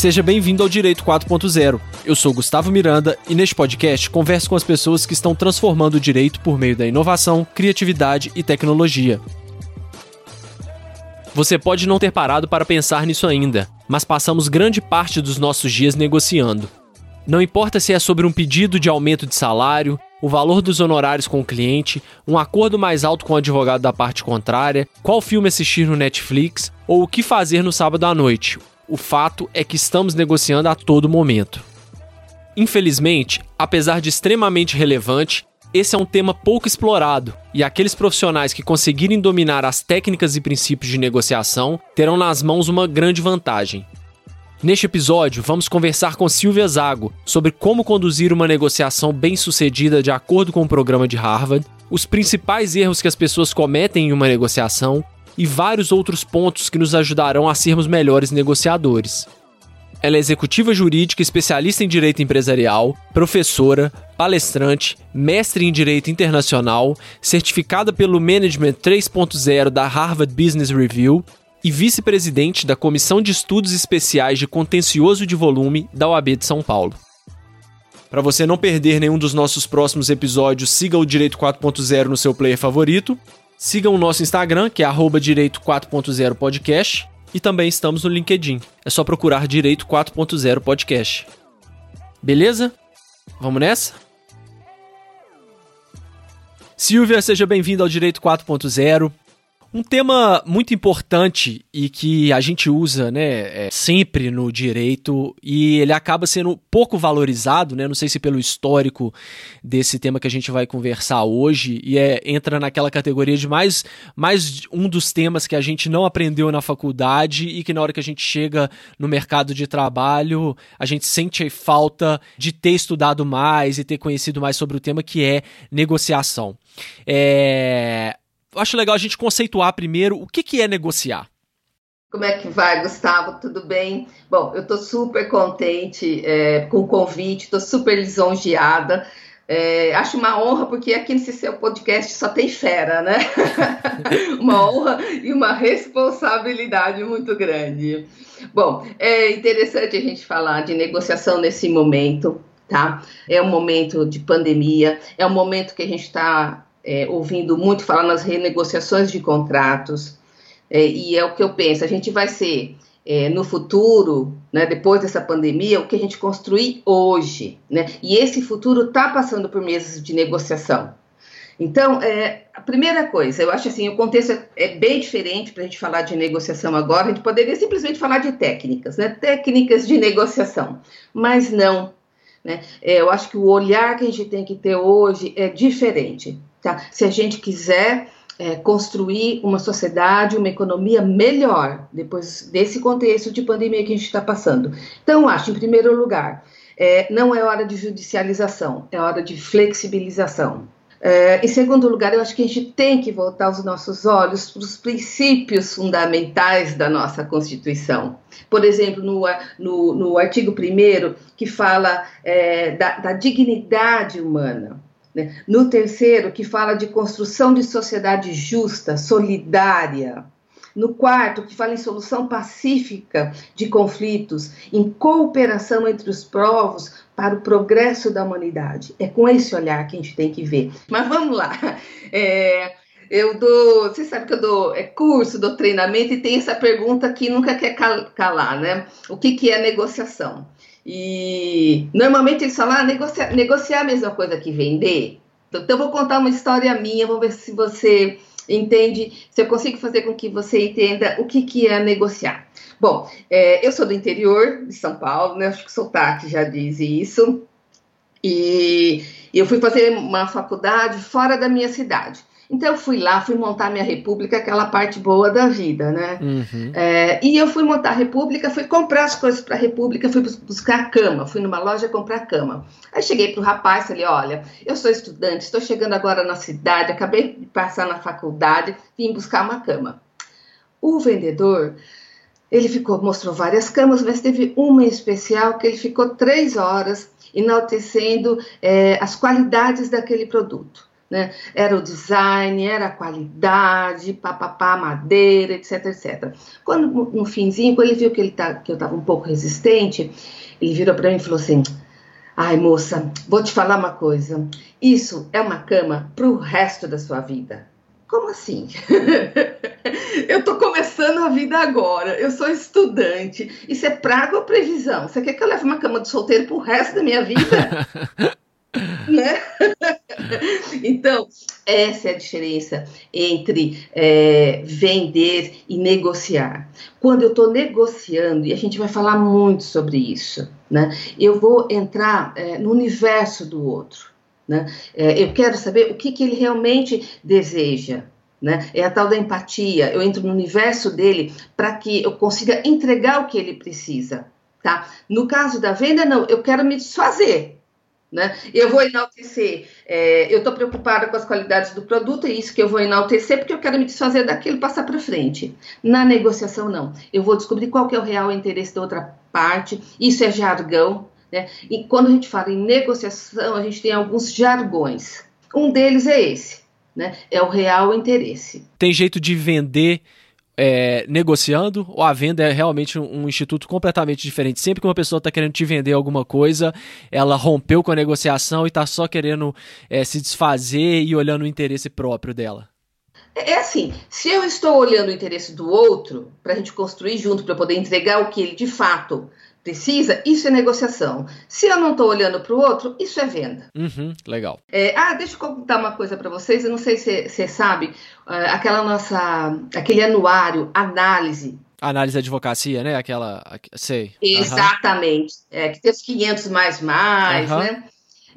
Seja bem-vindo ao Direito 4.0. Eu sou Gustavo Miranda e neste podcast converso com as pessoas que estão transformando o direito por meio da inovação, criatividade e tecnologia. Você pode não ter parado para pensar nisso ainda, mas passamos grande parte dos nossos dias negociando. Não importa se é sobre um pedido de aumento de salário, o valor dos honorários com o cliente, um acordo mais alto com o advogado da parte contrária, qual filme assistir no Netflix ou o que fazer no sábado à noite. O fato é que estamos negociando a todo momento. Infelizmente, apesar de extremamente relevante, esse é um tema pouco explorado, e aqueles profissionais que conseguirem dominar as técnicas e princípios de negociação terão nas mãos uma grande vantagem. Neste episódio, vamos conversar com Silvia Zago sobre como conduzir uma negociação bem-sucedida de acordo com o programa de Harvard, os principais erros que as pessoas cometem em uma negociação e vários outros pontos que nos ajudarão a sermos melhores negociadores. Ela é executiva jurídica, especialista em direito empresarial, professora, palestrante, mestre em direito internacional, certificada pelo Management 3.0 da Harvard Business Review e vice-presidente da Comissão de Estudos Especiais de Contencioso de Volume da OAB de São Paulo. Para você não perder nenhum dos nossos próximos episódios, siga o Direito 4.0 no seu player favorito. Siga o nosso Instagram, que é Direito 4.0 Podcast e também estamos no LinkedIn. É só procurar Direito 4.0 Podcast. Beleza? Vamos nessa? Silvia, seja bem-vinda ao Direito 4.0. Um tema muito importante e que a gente usa, né, é, sempre no direito e ele acaba sendo pouco valorizado, né? Não sei se pelo histórico desse tema que a gente vai conversar hoje e é, entra naquela categoria de mais, mais um dos temas que a gente não aprendeu na faculdade e que na hora que a gente chega no mercado de trabalho a gente sente falta de ter estudado mais e ter conhecido mais sobre o tema que é negociação. É, acho legal a gente conceituar primeiro o que, que é negociar. Como é que vai, Gustavo? Tudo bem? Bom, eu estou super contente é, com o convite, estou super lisonjeada. É, acho uma honra, porque aqui nesse seu podcast só tem fera, né? uma honra e uma responsabilidade muito grande. Bom, é interessante a gente falar de negociação nesse momento, tá? É um momento de pandemia, é um momento que a gente está é, ouvindo muito falar nas renegociações de contratos, é, e é o que eu penso, a gente vai ser é, no futuro, né, depois dessa pandemia, o que a gente construir hoje, né, e esse futuro está passando por meses de negociação. Então, é, a primeira coisa, eu acho assim, o contexto é, é bem diferente para a gente falar de negociação agora, a gente poderia simplesmente falar de técnicas, né, técnicas de negociação, mas não, né, é, eu acho que o olhar que a gente tem que ter hoje é diferente. Tá? Se a gente quiser é, construir uma sociedade, uma economia melhor depois desse contexto de pandemia que a gente está passando. Então, acho, em primeiro lugar, é, não é hora de judicialização, é hora de flexibilização. É, em segundo lugar, eu acho que a gente tem que voltar os nossos olhos para os princípios fundamentais da nossa Constituição. Por exemplo, no, no, no artigo 1, que fala é, da, da dignidade humana. Né? No terceiro, que fala de construção de sociedade justa, solidária. No quarto, que fala em solução pacífica de conflitos, em cooperação entre os povos para o progresso da humanidade. É com esse olhar que a gente tem que ver. Mas vamos lá. É, eu dou, você sabe que eu dou é, curso, dou treinamento e tem essa pergunta que nunca quer calar, né? O que, que é negociação? E normalmente eles falam, ah, negociar, negociar a mesma coisa que vender. Então, eu vou contar uma história minha, vamos ver se você entende, se eu consigo fazer com que você entenda o que, que é negociar. Bom, é, eu sou do interior de São Paulo, né? Acho que o sotaque já diz isso. E eu fui fazer uma faculdade fora da minha cidade. Então eu fui lá, fui montar minha república, aquela parte boa da vida, né? Uhum. É, e eu fui montar a república, fui comprar as coisas para a república, fui buscar cama, fui numa loja comprar cama. Aí cheguei para o rapaz, falei, olha, eu sou estudante, estou chegando agora na cidade, acabei de passar na faculdade, vim buscar uma cama. O vendedor, ele ficou, mostrou várias camas, mas teve uma em especial que ele ficou três horas enaltecendo é, as qualidades daquele produto Né? Era o design, era a qualidade, papapá, madeira, etc, etc. Quando, no finzinho, quando ele viu que, ele tá, que eu estava um pouco resistente, ele virou para mim e falou assim, ai moça, vou te falar uma coisa, isso é uma cama para o resto da sua vida. Como assim? eu estou começando a vida agora, eu sou estudante. Isso é praga ou previsão? Você quer que eu leve uma cama de solteiro pro resto da minha vida? né? então, essa é a diferença entre é, vender e negociar. Quando eu estou negociando, e a gente vai falar muito sobre isso, né? Eu vou entrar é, no universo do outro. Né? É, eu quero saber o que, que ele realmente deseja. Né? É a tal da empatia. Eu entro no universo dele para que eu consiga entregar o que ele precisa. Tá? No caso da venda, não, eu quero me desfazer. Né? Eu vou enaltecer, é, eu estou preocupada com as qualidades do produto, é isso que eu vou enaltecer, porque eu quero me desfazer daquilo e passar para frente. Na negociação, não. Eu vou descobrir qual que é o real interesse da outra parte, isso é jargão, né? E quando a gente fala em negociação, a gente tem alguns jargões. Um deles é esse, né? É o real interesse. Tem jeito de vender é, negociando ou a venda é realmente um, um, instituto completamente diferente? Sempre que uma pessoa está querendo te vender alguma coisa, ela rompeu com a negociação e está só querendo é, se desfazer e olhando o interesse próprio dela. É, é assim, se eu estou olhando o interesse do outro, para a gente construir junto, para poder entregar o que ele de fato precisa, isso é negociação. Se eu não estou olhando para o outro, isso é venda. Uhum, legal. É, ah, deixa eu contar uma coisa para vocês. Eu não sei se você sabe, uh, aquela nossa, aquele anuário, análise. Análise de advocacia, né? Aquela, sei. Exatamente. Uhum. É, que tem os 500 mais mais, uhum. né?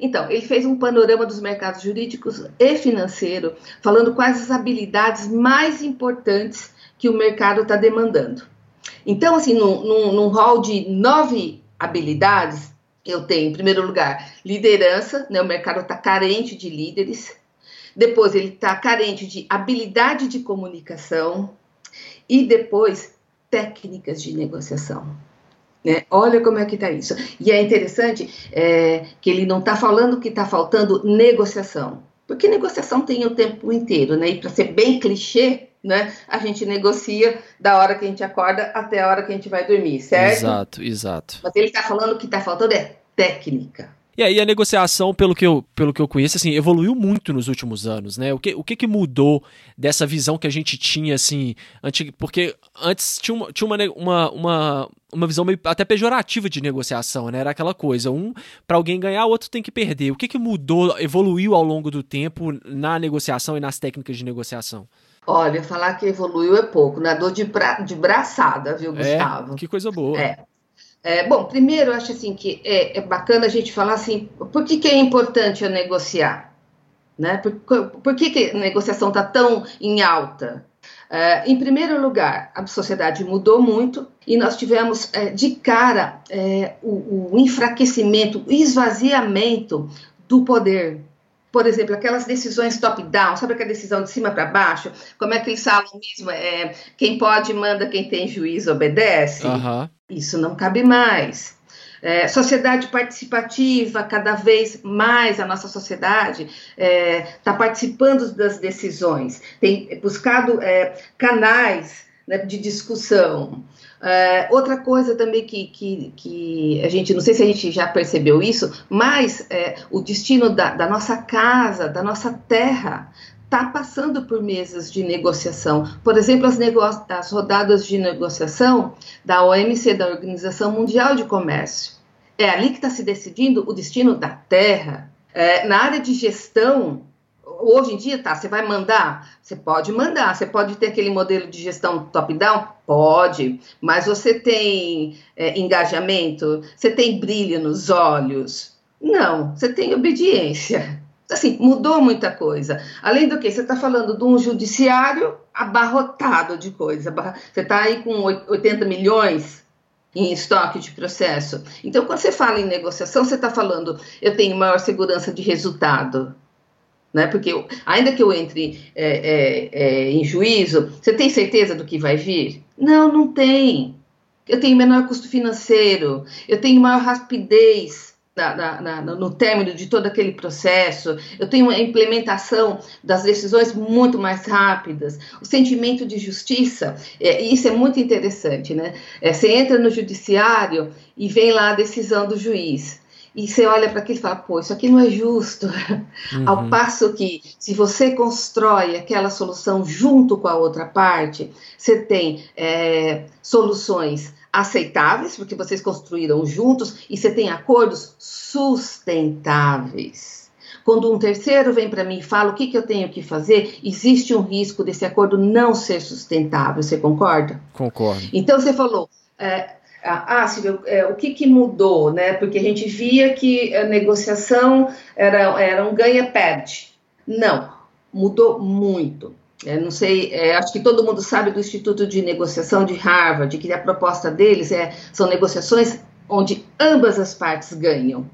Então, ele fez um panorama dos mercados jurídicos e financeiro, falando quais as habilidades mais importantes que o mercado está demandando. Então, assim, num, num, num hall de nove habilidades, eu tenho, em primeiro lugar, liderança, né? O mercado está carente de líderes. Depois, ele está carente de habilidade de comunicação. E depois, técnicas de negociação. Né? Olha como é que está isso. E é interessante é, que ele não está falando que está faltando negociação. Porque negociação tem o tempo inteiro, né? E para ser bem clichê, né? A gente negocia da hora que a gente acorda até a hora que a gente vai dormir, certo? Exato, exato. Mas ele está falando que está faltando é técnica. E aí a negociação, pelo que eu, pelo que eu conheço, assim, evoluiu muito nos últimos anos, né? O que, o que, que mudou dessa visão que a gente tinha, assim, antiga, porque antes tinha uma, tinha uma, uma, uma, uma visão meio até pejorativa de negociação, né? Era aquela coisa, um para alguém ganhar, o outro tem que perder. O que, que mudou, evoluiu ao longo do tempo na negociação e nas técnicas de negociação? Olha, falar que evoluiu é pouco, nadou de, bra de braçada, viu, é, Gustavo? É, que coisa boa. É. é. bom, primeiro eu acho assim que é, é, bacana a gente falar assim, por que, que é importante eu negociar? Né? Por, por que, que a negociação está tão em alta? É, em primeiro lugar, a sociedade mudou muito e nós tivemos é, de cara é, o, o enfraquecimento, o esvaziamento do poder por exemplo, aquelas decisões top-down, sabe aquela decisão de cima para baixo? Como é que eles falam mesmo? É, quem pode manda, quem tem juiz obedece? Uhum. Isso não cabe mais. É, sociedade participativa, cada vez mais a nossa sociedade está é, tá participando das decisões, tem buscado é, canais né, de discussão. É, outra coisa também que, que, que, a gente, não sei se a gente já percebeu isso, mas é, o destino da, da, nossa casa, da nossa terra, está passando por mesas de negociação. Por exemplo, as, as rodadas de negociação da OMC, da Organização Mundial de Comércio. É ali que está se decidindo o destino da terra. É, na área de gestão, hoje em dia, tá, você vai mandar? Você pode mandar, você pode ter aquele modelo de gestão top-down? Pode, mas você tem é, engajamento? Você tem brilho nos olhos? Não, você tem obediência. Assim, mudou muita coisa. Além do que, você está falando de um judiciário abarrotado de coisa. Você está aí com 80 milhões em estoque de processo. Então, quando você fala em negociação, você está falando, eu tenho maior segurança de resultado né? Porque eu, ainda que eu entre é, é, é, em juízo, você tem certeza do que vai vir? Não, não tem. Eu tenho menor custo financeiro, eu tenho maior rapidez na, na, no término de todo aquele processo, eu tenho a implementação das decisões muito mais rápidas, o sentimento de justiça, é, isso é muito interessante, né? É, você entra no judiciário e vem lá a decisão do juiz. E você olha para aquilo e fala, pô, isso aqui não é justo. Uhum. Ao passo que, se você constrói aquela solução junto com a outra parte, você tem é, soluções aceitáveis, porque vocês construíram juntos, e você tem acordos sustentáveis. Quando um terceiro vem para mim e fala o que, que eu tenho que fazer, existe um risco desse acordo não ser sustentável. Você concorda? Concordo. Então você falou. É, ah, Silvia, é, o que, que mudou, né? Porque a gente via que a negociação era, era um ganha-perde. Não, mudou muito. É, não sei, é, acho que todo mundo sabe do Instituto de Negociação de Harvard, que a proposta deles é, são negociações onde ambas as partes ganham.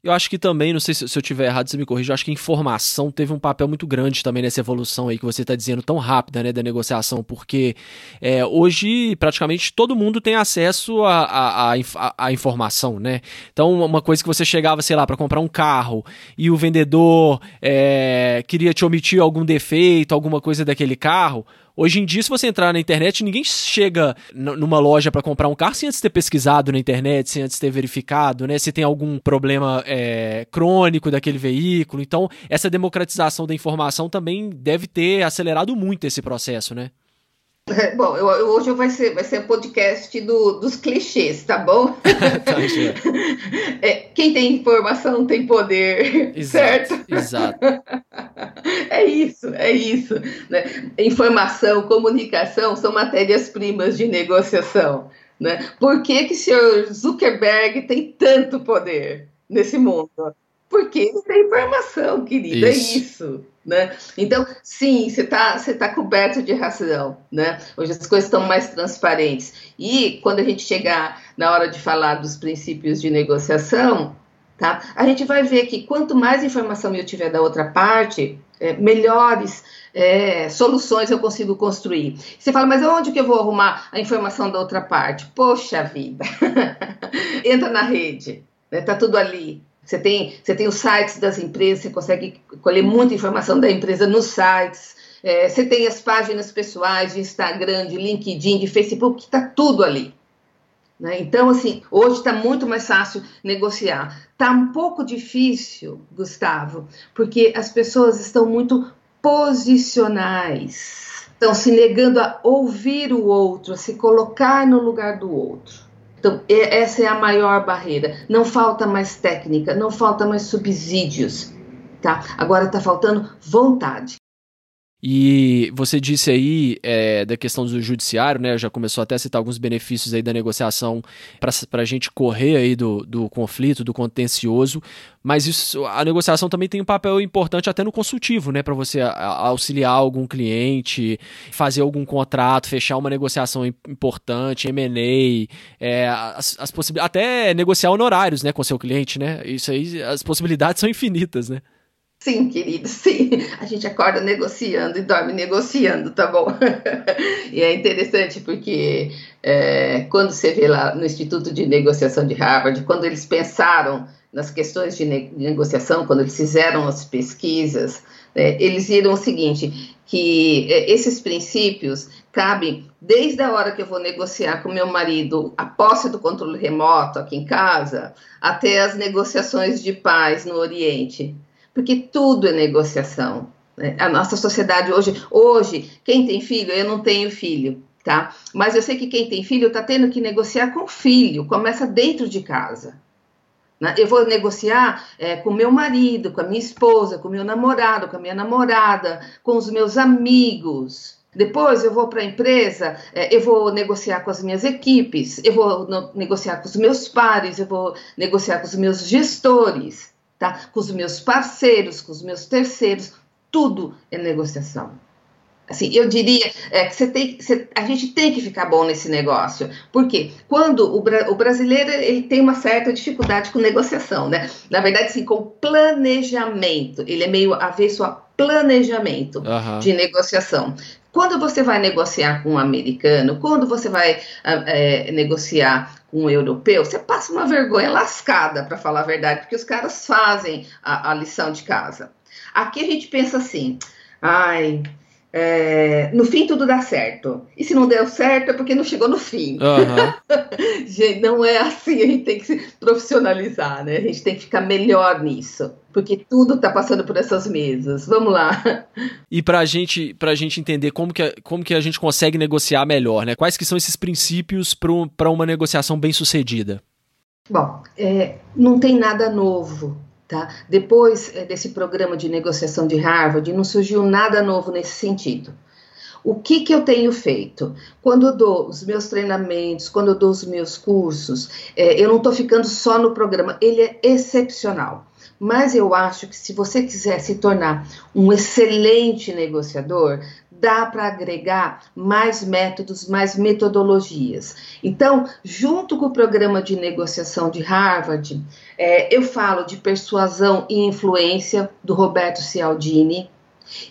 Eu acho que também, não sei se, se eu tiver errado, você me corrija, eu acho que informação teve um papel muito grande também nessa evolução aí que você está dizendo, tão rápida, né, da negociação, porque é, hoje praticamente todo mundo tem acesso à informação, né? Então, uma coisa que você chegava, sei lá, para comprar um carro e o vendedor é, queria te omitir algum defeito, alguma coisa daquele carro, Hoje em dia, se você entrar na internet, ninguém chega numa loja para comprar um carro sem antes ter pesquisado na internet, sem antes ter verificado, né? Se tem algum problema é, crônico daquele veículo. Então, essa democratização da informação também deve ter acelerado muito esse processo, né? É, bom, eu, eu, hoje vai ser, vai ser podcast do, dos clichês, tá bom? tá, é, quem tem informação tem poder, exato, certo? Exato. É isso, é isso. Né? Informação, comunicação são matérias-primas de negociação. Né? Por que, que o senhor Zuckerberg tem tanto poder nesse mundo? Porque ele tem informação, querida, isso. é isso. Né? Então, sim, você está você tá coberto de razão. Né? Hoje as coisas estão mais transparentes. E quando a gente chegar na hora de falar dos princípios de negociação, tá? a gente vai ver que quanto mais informação eu tiver da outra parte, é, melhores é, soluções eu consigo construir. Você fala, mas onde que eu vou arrumar a informação da outra parte? Poxa vida! Entra na rede, né? tá tudo ali. Você tem, você tem os sites das empresas, você consegue colher muita informação da empresa nos sites. É, você tem as páginas pessoais de Instagram, de LinkedIn, de Facebook, está tudo ali. Né? Então, assim, hoje está muito mais fácil negociar. Está um pouco difícil, Gustavo, porque as pessoas estão muito posicionais, estão se negando a ouvir o outro, a se colocar no lugar do outro. Então, essa é a maior barreira. Não falta mais técnica, não falta mais subsídios, tá? Agora está faltando vontade. E você disse aí é, da questão do judiciário, né? Já começou até a citar alguns benefícios aí da negociação para a gente correr aí do, do conflito, do contencioso. Mas isso, a negociação também tem um papel importante até no consultivo, né? Para você auxiliar algum cliente, fazer algum contrato, fechar uma negociação importante, M&A, é, as, as até negociar honorários, né, com seu cliente, né? Isso aí, as possibilidades são infinitas, né? Sim, querido, sim. A gente acorda negociando e dorme negociando, tá bom? e é interessante porque é, quando você vê lá no Instituto de Negociação de Harvard, quando eles pensaram nas questões de, ne de negociação, quando eles fizeram as pesquisas, é, eles viram o seguinte, que é, esses princípios cabem desde a hora que eu vou negociar com meu marido a posse do controle remoto aqui em casa, até as negociações de paz no Oriente porque tudo é negociação. Né? A nossa sociedade hoje, hoje, quem tem filho, eu não tenho filho, tá? Mas eu sei que quem tem filho está tendo que negociar com o filho, começa dentro de casa. Né? Eu vou negociar é, com meu marido, com a minha esposa, com meu namorado, com a minha namorada, com os meus amigos. Depois eu vou para a empresa, é, eu vou negociar com as minhas equipes, eu vou negociar com os meus pares, eu vou negociar com os meus gestores tá? Com os meus parceiros, com os meus terceiros, tudo é negociação. Assim, eu diria é, que você tem, você, a gente tem que ficar bom nesse negócio. Porque quando o, o, brasileiro ele tem uma certa dificuldade com negociação, né? Na verdade, sim, com planejamento. Ele é meio avesso a planejamento uhum. de negociação. Quando você vai negociar com um americano, quando você vai é, negociar com um europeu, você passa uma vergonha lascada, para falar a verdade, porque os caras fazem a, a lição de casa. Aqui a gente pensa assim, ai, é, no fim tudo dá certo. E se não deu certo é porque não chegou no fim. Uhum. gente, não é assim, a gente tem que se profissionalizar, né? A gente tem que ficar melhor nisso. Porque tudo está passando por essas mesas. Vamos lá. E para gente, a gente entender como que, como que a gente consegue negociar melhor, né? Quais que são esses princípios para uma negociação bem sucedida? Bom, é, não tem nada novo Tá? Depois é, desse programa de negociação de Harvard, não surgiu nada novo nesse sentido. O que, que eu tenho feito? Quando eu dou os meus treinamentos, quando eu dou os meus cursos, é, eu não estou ficando só no programa, ele é excepcional. Mas eu acho que se você quiser se tornar um excelente negociador, dá para agregar mais métodos, mais metodologias. Então, junto com o programa de negociação de Harvard, é, eu falo de persuasão e influência do Roberto Cialdini.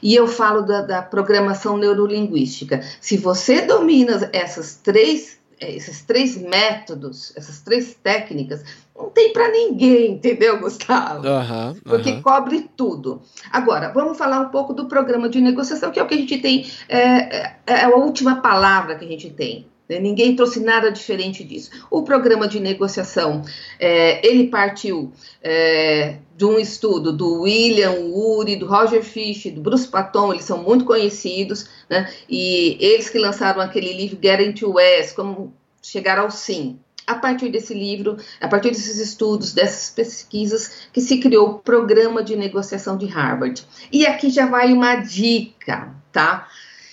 E eu falo da, da programação neurolinguística. Se você domina essas três esses três métodos, essas três técnicas, não tem para ninguém, entendeu, Gustavo? Uhum, Porque uhum. cobre tudo. Agora, vamos falar um pouco do programa de negociação, que é o que a gente tem, é, é, é a última palavra que a gente tem. Né? Ninguém trouxe nada diferente disso. O programa de negociação, é, ele partiu é, de um estudo do William Ury, do Roger Fish, do Bruce Patton, eles são muito conhecidos, né? e eles que lançaram aquele livro to West, como chegar ao sim. A partir desse livro, a partir desses estudos, dessas pesquisas, que se criou o programa de negociação de Harvard. E aqui já vai uma dica, tá?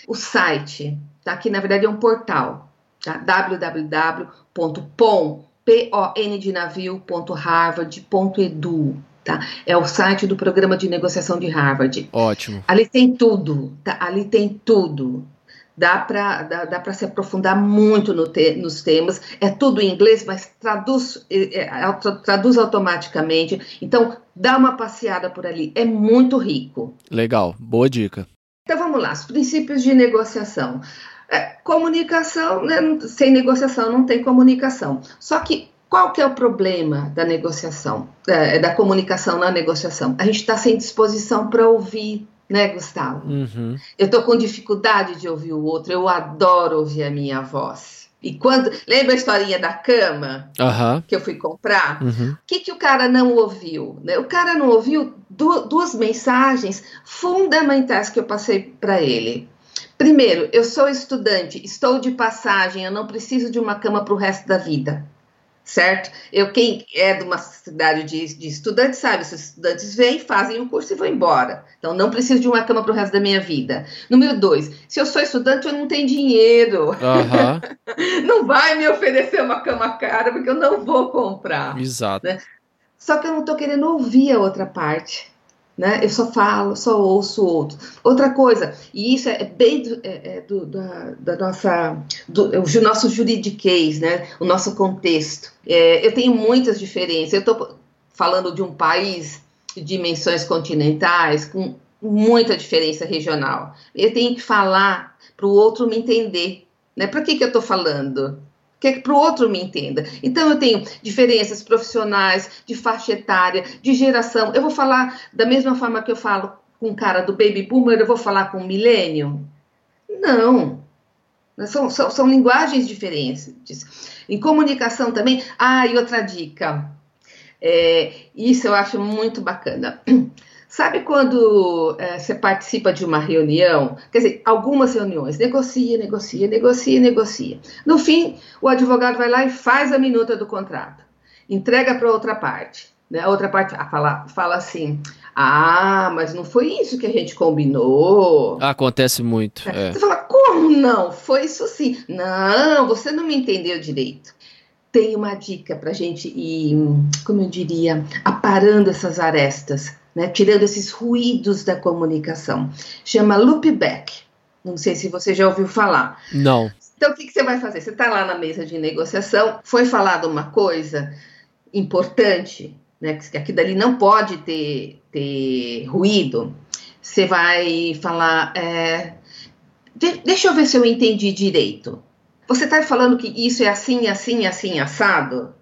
O site, tá? Que na verdade é um portal, tá? www.pom, P-O-N de navio.harvard.edu. Tá? É o site do programa de negociação de Harvard. Ótimo. Ali tem tudo, tá? Ali tem tudo. Dá para dá, dá se aprofundar muito no te, nos temas. É tudo em inglês, mas traduz, é, é, traduz automaticamente. Então, dá uma passeada por ali. É muito rico. Legal, boa dica. Então vamos lá, os princípios de negociação. É, comunicação, né, sem negociação não tem comunicação. Só que qual que é o problema da negociação, é, da comunicação na negociação? A gente está sem disposição para ouvir, né, Gustavo? Uhum. Eu estou com dificuldade de ouvir o outro, eu adoro ouvir a minha voz. E quando. Lembra a historinha da cama uhum. que eu fui comprar? O uhum. que, que o cara não ouviu? Né? O cara não ouviu duas mensagens fundamentais que eu passei para ele. Primeiro, eu sou estudante, estou de passagem, eu não preciso de uma cama para o resto da vida certo? Eu, quem é de uma cidade de, de, estudantes sabe, os estudantes vêm, fazem o curso e vão embora. Então, não preciso de uma cama para o resto da minha vida. Número dois, se eu sou estudante, eu não tenho dinheiro. Uhum. não vai me oferecer uma cama cara, porque eu não vou comprar. Exato. Né? Só que eu não estou querendo ouvir a outra parte né? Eu só falo, só ouço outro. Outra coisa, e isso é bem do, é, é do da, da, nossa, do, o nosso juridiquês, né? O nosso contexto. É, eu tenho muitas diferenças. Eu estou falando de um país de dimensões continentais com muita diferença regional. Eu tenho que falar para o outro me entender. Né? Para que, que eu estou falando? Que para o outro me entenda. Então eu tenho diferenças profissionais, de faixa etária, de geração. Eu vou falar da mesma forma que eu falo com o cara do baby boomer, eu vou falar com o millennium? Não. São, são, são linguagens diferentes. Em comunicação também. Ah, e outra dica. É, isso eu acho muito bacana. Sabe quando é, você participa de uma reunião? Quer dizer, algumas reuniões, negocia, negocia, negocia, negocia. No fim, o advogado vai lá e faz a minuta do contrato, entrega para outra parte. Né? A outra parte fala, fala assim: ah, mas não foi isso que a gente combinou. Acontece muito. É. Você fala, como não? Foi isso sim. Não, você não me entendeu direito. Tem uma dica para a gente ir, como eu diria, aparando essas arestas né, tirando esses ruídos da comunicação. Chama loopback. Não sei se você já ouviu falar. Não. Então, o que, que você vai fazer? Você está lá na mesa de negociação, foi falada uma coisa importante, né, que aqui dali não pode ter, ter ruído. Você vai falar, é, de, deixa eu ver se eu entendi direito. Você está falando que isso é assim, assim, assim, assado?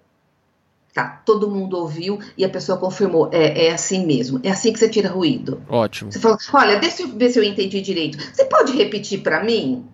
Tá, todo mundo ouviu e a pessoa confirmou. É, é assim mesmo. É assim que você tira ruído. Ótimo. Você fala, olha, deixa eu ver se eu entendi direito. Você pode repetir para mim?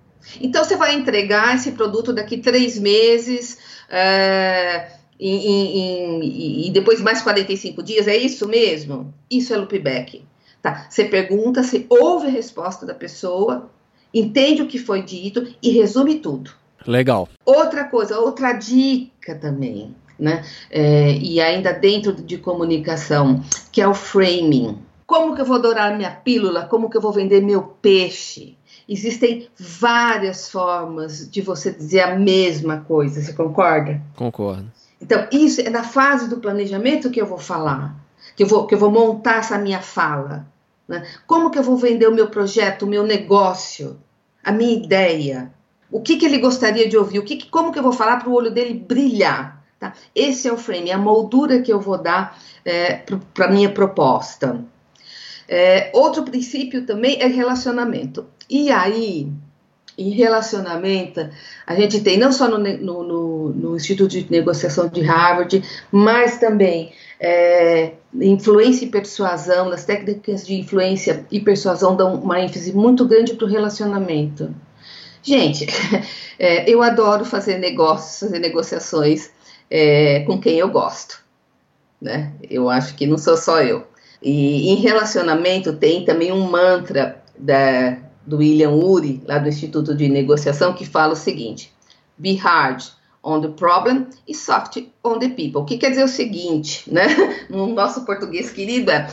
Então você vai entregar esse produto daqui três meses. É, e depois mais 45 dias, é isso mesmo? Isso é loopback. Tá? Você pergunta, você ouve a resposta da pessoa, entende o que foi dito e resume tudo. Legal. Outra coisa, outra dica também, né? É, e ainda dentro de comunicação, que é o framing. Como que eu vou dourar minha pílula? Como que eu vou vender meu peixe? Existem várias formas de você dizer a mesma coisa, você concorda? Concordo. Então, isso é na fase do planejamento que eu vou falar, que eu vou, que eu vou montar essa minha fala. Né? Como que eu vou vender o meu projeto, o meu negócio, a minha ideia? O que, que ele gostaria de ouvir? O que, como que eu vou falar para o olho dele brilhar? Tá? Esse é o frame, é a moldura que eu vou dar é, para a minha proposta. É, outro princípio também é relacionamento. E aí, em relacionamento, a gente tem não só no, no, no, no Instituto de Negociação de Harvard, mas também é, influência e persuasão, nas técnicas de influência e persuasão dão uma ênfase muito grande para o relacionamento. Gente, é, eu adoro fazer negócios, fazer negociações é, com quem eu gosto. Né? Eu acho que não sou só eu. E em relacionamento tem também um mantra da, do William Ury, lá do Instituto de Negociação, que fala o seguinte: Be hard on the problem e soft on the people. O que quer dizer o seguinte, né? No nosso português querido é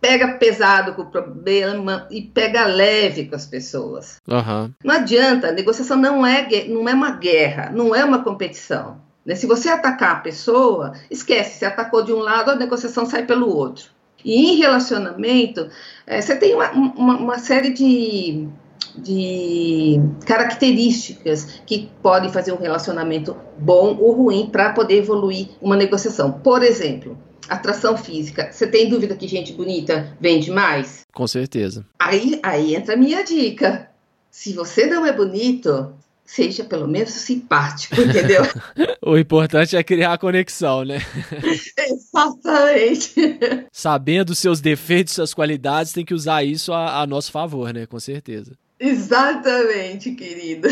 pega pesado com o problema e pega leve com as pessoas. Uhum. Não adianta, a negociação não é, não é uma guerra, não é uma competição. Né? Se você atacar a pessoa, esquece, se atacou de um lado, a negociação sai pelo outro. E em relacionamento, é, você tem uma, uma, uma série de, de características que podem fazer um relacionamento bom ou ruim para poder evoluir uma negociação. Por exemplo, atração física. Você tem dúvida que gente bonita vende mais? Com certeza. Aí, aí entra a minha dica. Se você não é bonito, seja pelo menos simpático, entendeu? o importante é criar a conexão, né? Exatamente. Sabendo seus defeitos, suas qualidades, tem que usar isso a, a nosso favor, né? Com certeza. Exatamente, querido.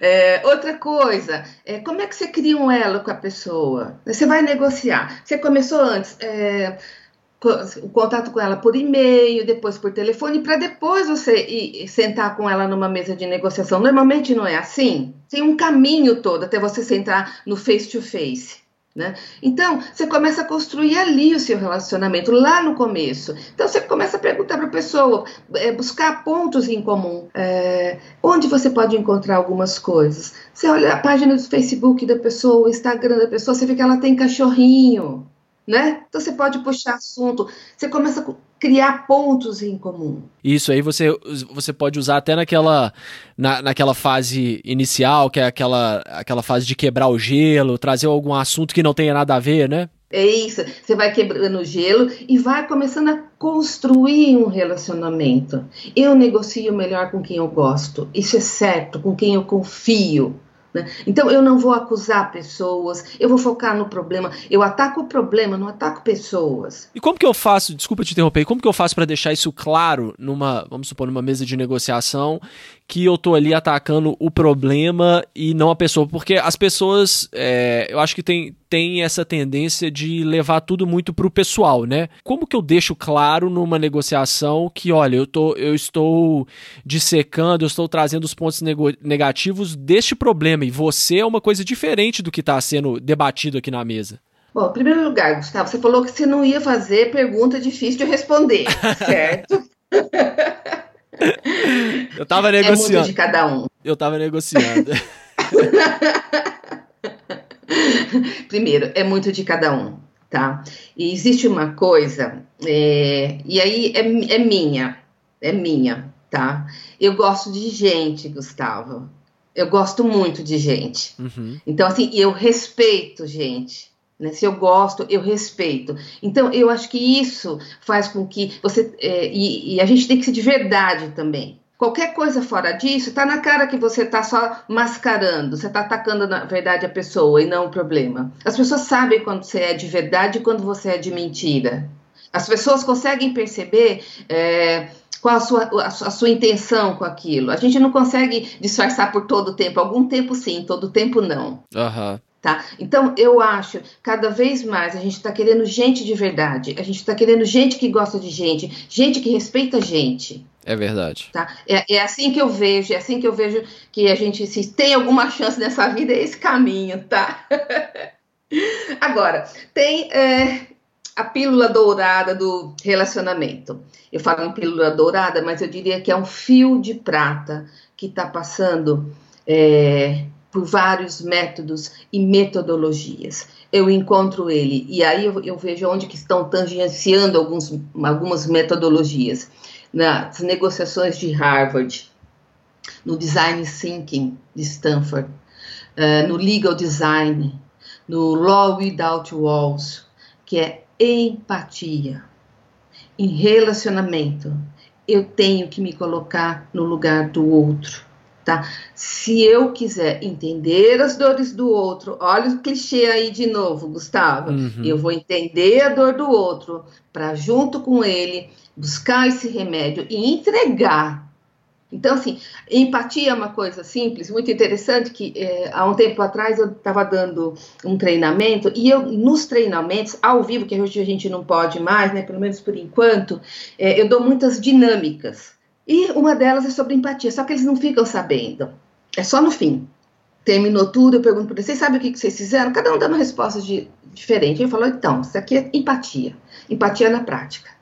É, outra coisa, é, como é que você cria um elo com a pessoa? Você vai negociar. Você começou antes. É, o contato com ela por e-mail, depois por telefone, para depois você ir, sentar com ela numa mesa de negociação. Normalmente não é assim. Tem um caminho todo até você sentar no face to face. Né? Então, você começa a construir ali o seu relacionamento, lá no começo. Então, você começa a perguntar para a pessoa, é, buscar pontos em comum, é, onde você pode encontrar algumas coisas. Você olha a página do Facebook da pessoa, o Instagram da pessoa, você vê que ela tem cachorrinho né? Então você pode puxar assunto, você começa a criar pontos em comum. Isso aí você, você pode usar até naquela, na, naquela fase inicial, que é aquela, aquela fase de quebrar o gelo, trazer algum assunto que não tenha nada a ver, né? É isso, você vai quebrando o gelo e vai começando a construir um relacionamento. Eu negocio melhor com quem eu gosto, isso é certo, com quem eu confio. Né? Então eu não vou acusar pessoas, eu vou focar no problema. Eu ataco o problema, não ataco pessoas. E como que eu faço? Desculpa te interromper. Como que eu faço para deixar isso claro numa, vamos supor, numa mesa de negociação que eu tô ali atacando o problema e não a pessoa? Porque as pessoas, é, eu acho que tem tem essa tendência de levar tudo muito pro pessoal, né? Como que eu deixo claro numa negociação que, olha, eu, tô, eu estou dissecando, eu estou trazendo os pontos negativos deste problema você é uma coisa diferente do que está sendo debatido aqui na mesa? Bom, em primeiro lugar, Gustavo, você falou que você não ia fazer pergunta difícil de responder, certo? eu tava negociando. É muito de cada um. Eu tava negociando. Primeiro, é muito de cada um, tá? E existe uma coisa, é, e aí é, é minha, é minha, tá? Eu gosto de gente, Gustavo. Eu gosto muito de gente. Uhum. Então, assim, eu respeito gente. Né? Se eu gosto, eu respeito. Então, eu acho que isso faz com que você. É, e, e, a gente tem que ser de verdade também. Qualquer coisa fora disso, tá na cara que você tá só mascarando, você tá atacando na verdade a pessoa e não o problema. As pessoas sabem quando você é de verdade e quando você é de mentira. As pessoas conseguem perceber é, qual a sua, a, a sua intenção com aquilo. A gente não consegue disfarçar por todo o tempo. Algum tempo sim, todo tempo não. Aham. Uhum. Tá? Então, eu acho, cada vez mais, a gente está querendo gente de verdade, a gente está querendo gente que gosta de gente, gente que respeita a gente. É verdade. Tá? É, é, assim que eu vejo, é assim que eu vejo que a gente, se tem alguma chance nessa vida, é esse caminho, tá? Agora, tem é, a pílula dourada do relacionamento. Eu falo em pílula dourada, mas eu diria que é um fio de prata que está passando é, por vários métodos e metodologias. Eu encontro ele e aí eu, eu vejo onde que estão tangenciando alguns, algumas metodologias nas negociações de Harvard, no design thinking de Stanford, uh, no legal design, no law without walls, que é empatia. Em relacionamento, eu tenho que me colocar no lugar do outro tá? Se eu quiser entender as dores do outro, olha o clichê aí de novo, Gustavo. Uhum. Eu vou entender a dor do outro para junto com ele buscar esse remédio e entregar. Então, assim, empatia é uma coisa simples, muito interessante, que é, há um tempo atrás eu estava dando um treinamento, e eu, nos treinamentos, ao vivo, que hoje a gente não pode mais, né, pelo menos por enquanto, é, eu dou muitas dinâmicas. E uma delas é sobre empatia, só que eles não ficam sabendo. É só no fim. Terminou tudo, eu pergunto para vocês, sabe o que, que vocês fizeram? Cada um dando uma resposta de, diferente. Ele falou, então, isso aqui é empatia. Empatia na prática.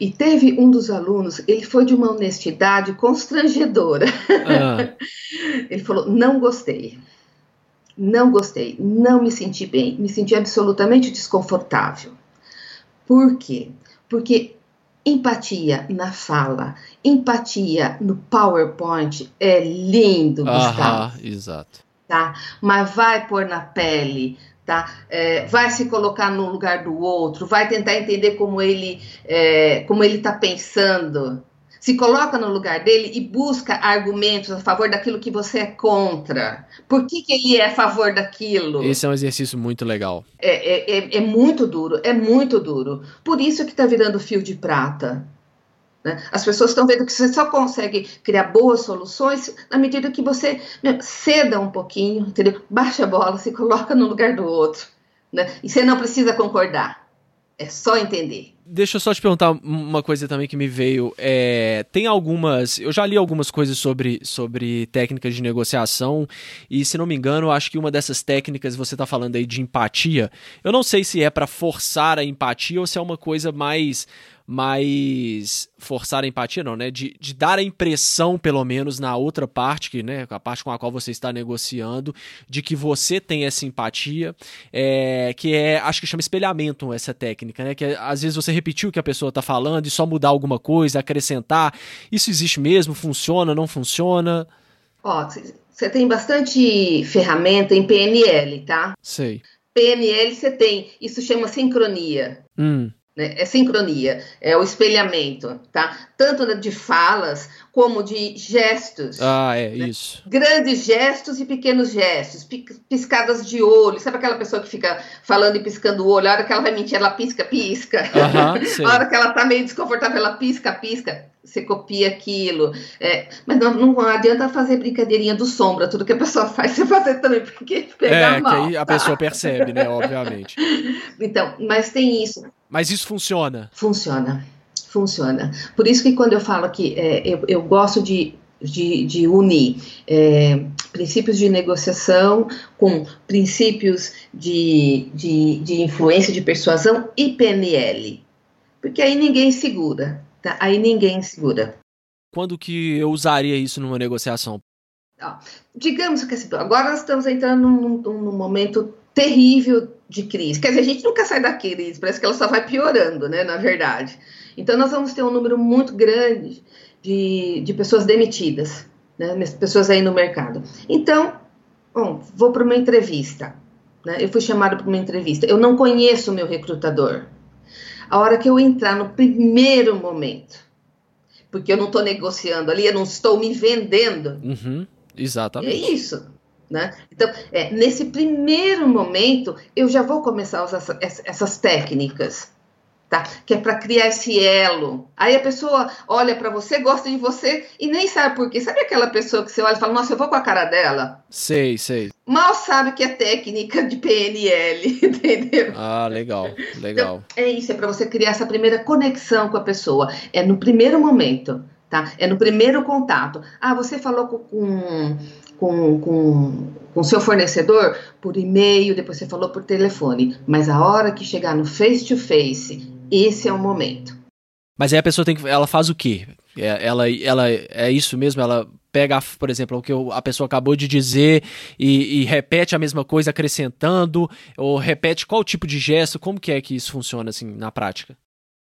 E teve um dos alunos, ele foi de uma honestidade constrangedora. Ah. ele falou, não gostei. Não gostei, não me senti bem, me senti absolutamente desconfortável. Por quê? Porque Empatia na fala, empatia no PowerPoint é lindo, Gustavo. exato. Tá? Mas vai pôr na pele, tá? É, vai se colocar no lugar do outro, vai tentar entender como ele é, como ele está pensando, se coloca no lugar dele e busca argumentos a favor daquilo que você é contra. Por que, que ele é a favor daquilo? Esse é um exercício muito legal. É, é, é, é muito duro, é muito duro. Por isso que está virando fio de prata. Né? As pessoas estão vendo que você só consegue criar boas soluções na medida que você meu, ceda um pouquinho, entendeu? baixa a bola, se coloca no lugar do outro. Né? E você não precisa concordar. É só entender. Deixa eu só te perguntar uma coisa também que me veio. É, tem algumas. Eu já li algumas coisas sobre, sobre técnicas de negociação, e se não me engano, acho que uma dessas técnicas, você está falando aí de empatia. Eu não sei se é para forçar a empatia ou se é uma coisa mais mas forçar a empatia não, né? De, de dar a impressão, pelo menos na outra parte, que, né, a parte com a qual você está negociando, de que você tem essa empatia, é, que é, acho que chama espelhamento essa técnica, né? Que é, às vezes você repetir o que a pessoa está falando e só mudar alguma coisa, acrescentar. Isso existe mesmo? Funciona? Não funciona? Ó, você tem bastante ferramenta em PNL, tá? Sei. PNL você tem, isso chama sincronia. Hum. Né? É sincronia, é o espelhamento, tá? Tanto de falas como de gestos. Ah, é né? isso. Grandes gestos e pequenos gestos, piscadas de olho. Sabe aquela pessoa que fica falando e piscando o olho? A hora que ela vai mentir, ela pisca, pisca. Uhum, a hora que ela tá meio desconfortável, ela pisca, pisca. Você copia aquilo. É, mas não, não adianta fazer brincadeirinha do sombra, tudo que a pessoa faz, você fazer também, porque pega é, mal. Que aí a tá? pessoa percebe, né? Obviamente. Então, mas tem isso. Mas isso funciona? Funciona, funciona. Por isso que quando eu falo que é, eu, eu gosto de de, de, unir é, princípios de negociação com princípios de, de, de, influência de persuasão e PNL. Porque aí ninguém segura, tá? Aí ninguém segura. Quando que eu usaria isso numa negociação? Ó, digamos que assim, agora nós estamos entrando num, num momento terrível de crise. Quer dizer, a gente nunca sai da crise, parece que ela só vai piorando, né, na verdade. Então, nós vamos ter um número muito grande de, de pessoas demitidas, né, pessoas aí no mercado. Então, bom, vou para uma entrevista. Né, eu fui chamada para uma entrevista. Eu não conheço o meu recrutador. A hora que eu entrar no primeiro momento, porque eu não estou negociando ali, eu não estou me vendendo. Uhum, exatamente. É isso. Né? Então, é, nesse primeiro momento, eu já vou começar a usar essa, essas técnicas tá? Que é para criar esse elo. Aí a pessoa olha para você, gosta de você e nem sabe por quê. Sabe aquela pessoa que você olha e fala, nossa, eu vou com a cara dela? Sei, sei. Mal sabe que é técnica de PNL, entendeu? Ah, legal, legal. Então, é isso, é para você criar essa primeira conexão com a pessoa. É no primeiro momento, tá? É no primeiro contato. Ah, você falou com, com, com, com seu fornecedor por e-mail, depois você falou por telefone, mas a hora que chegar no face to face esse é o momento. Mas aí a pessoa tem que. Ela faz o quê? É, ela, ela é isso mesmo? Ela pega, por exemplo, o que a pessoa acabou de dizer e, e, repete a mesma coisa acrescentando, ou repete qual tipo de gesto? Como que é que isso funciona assim na prática?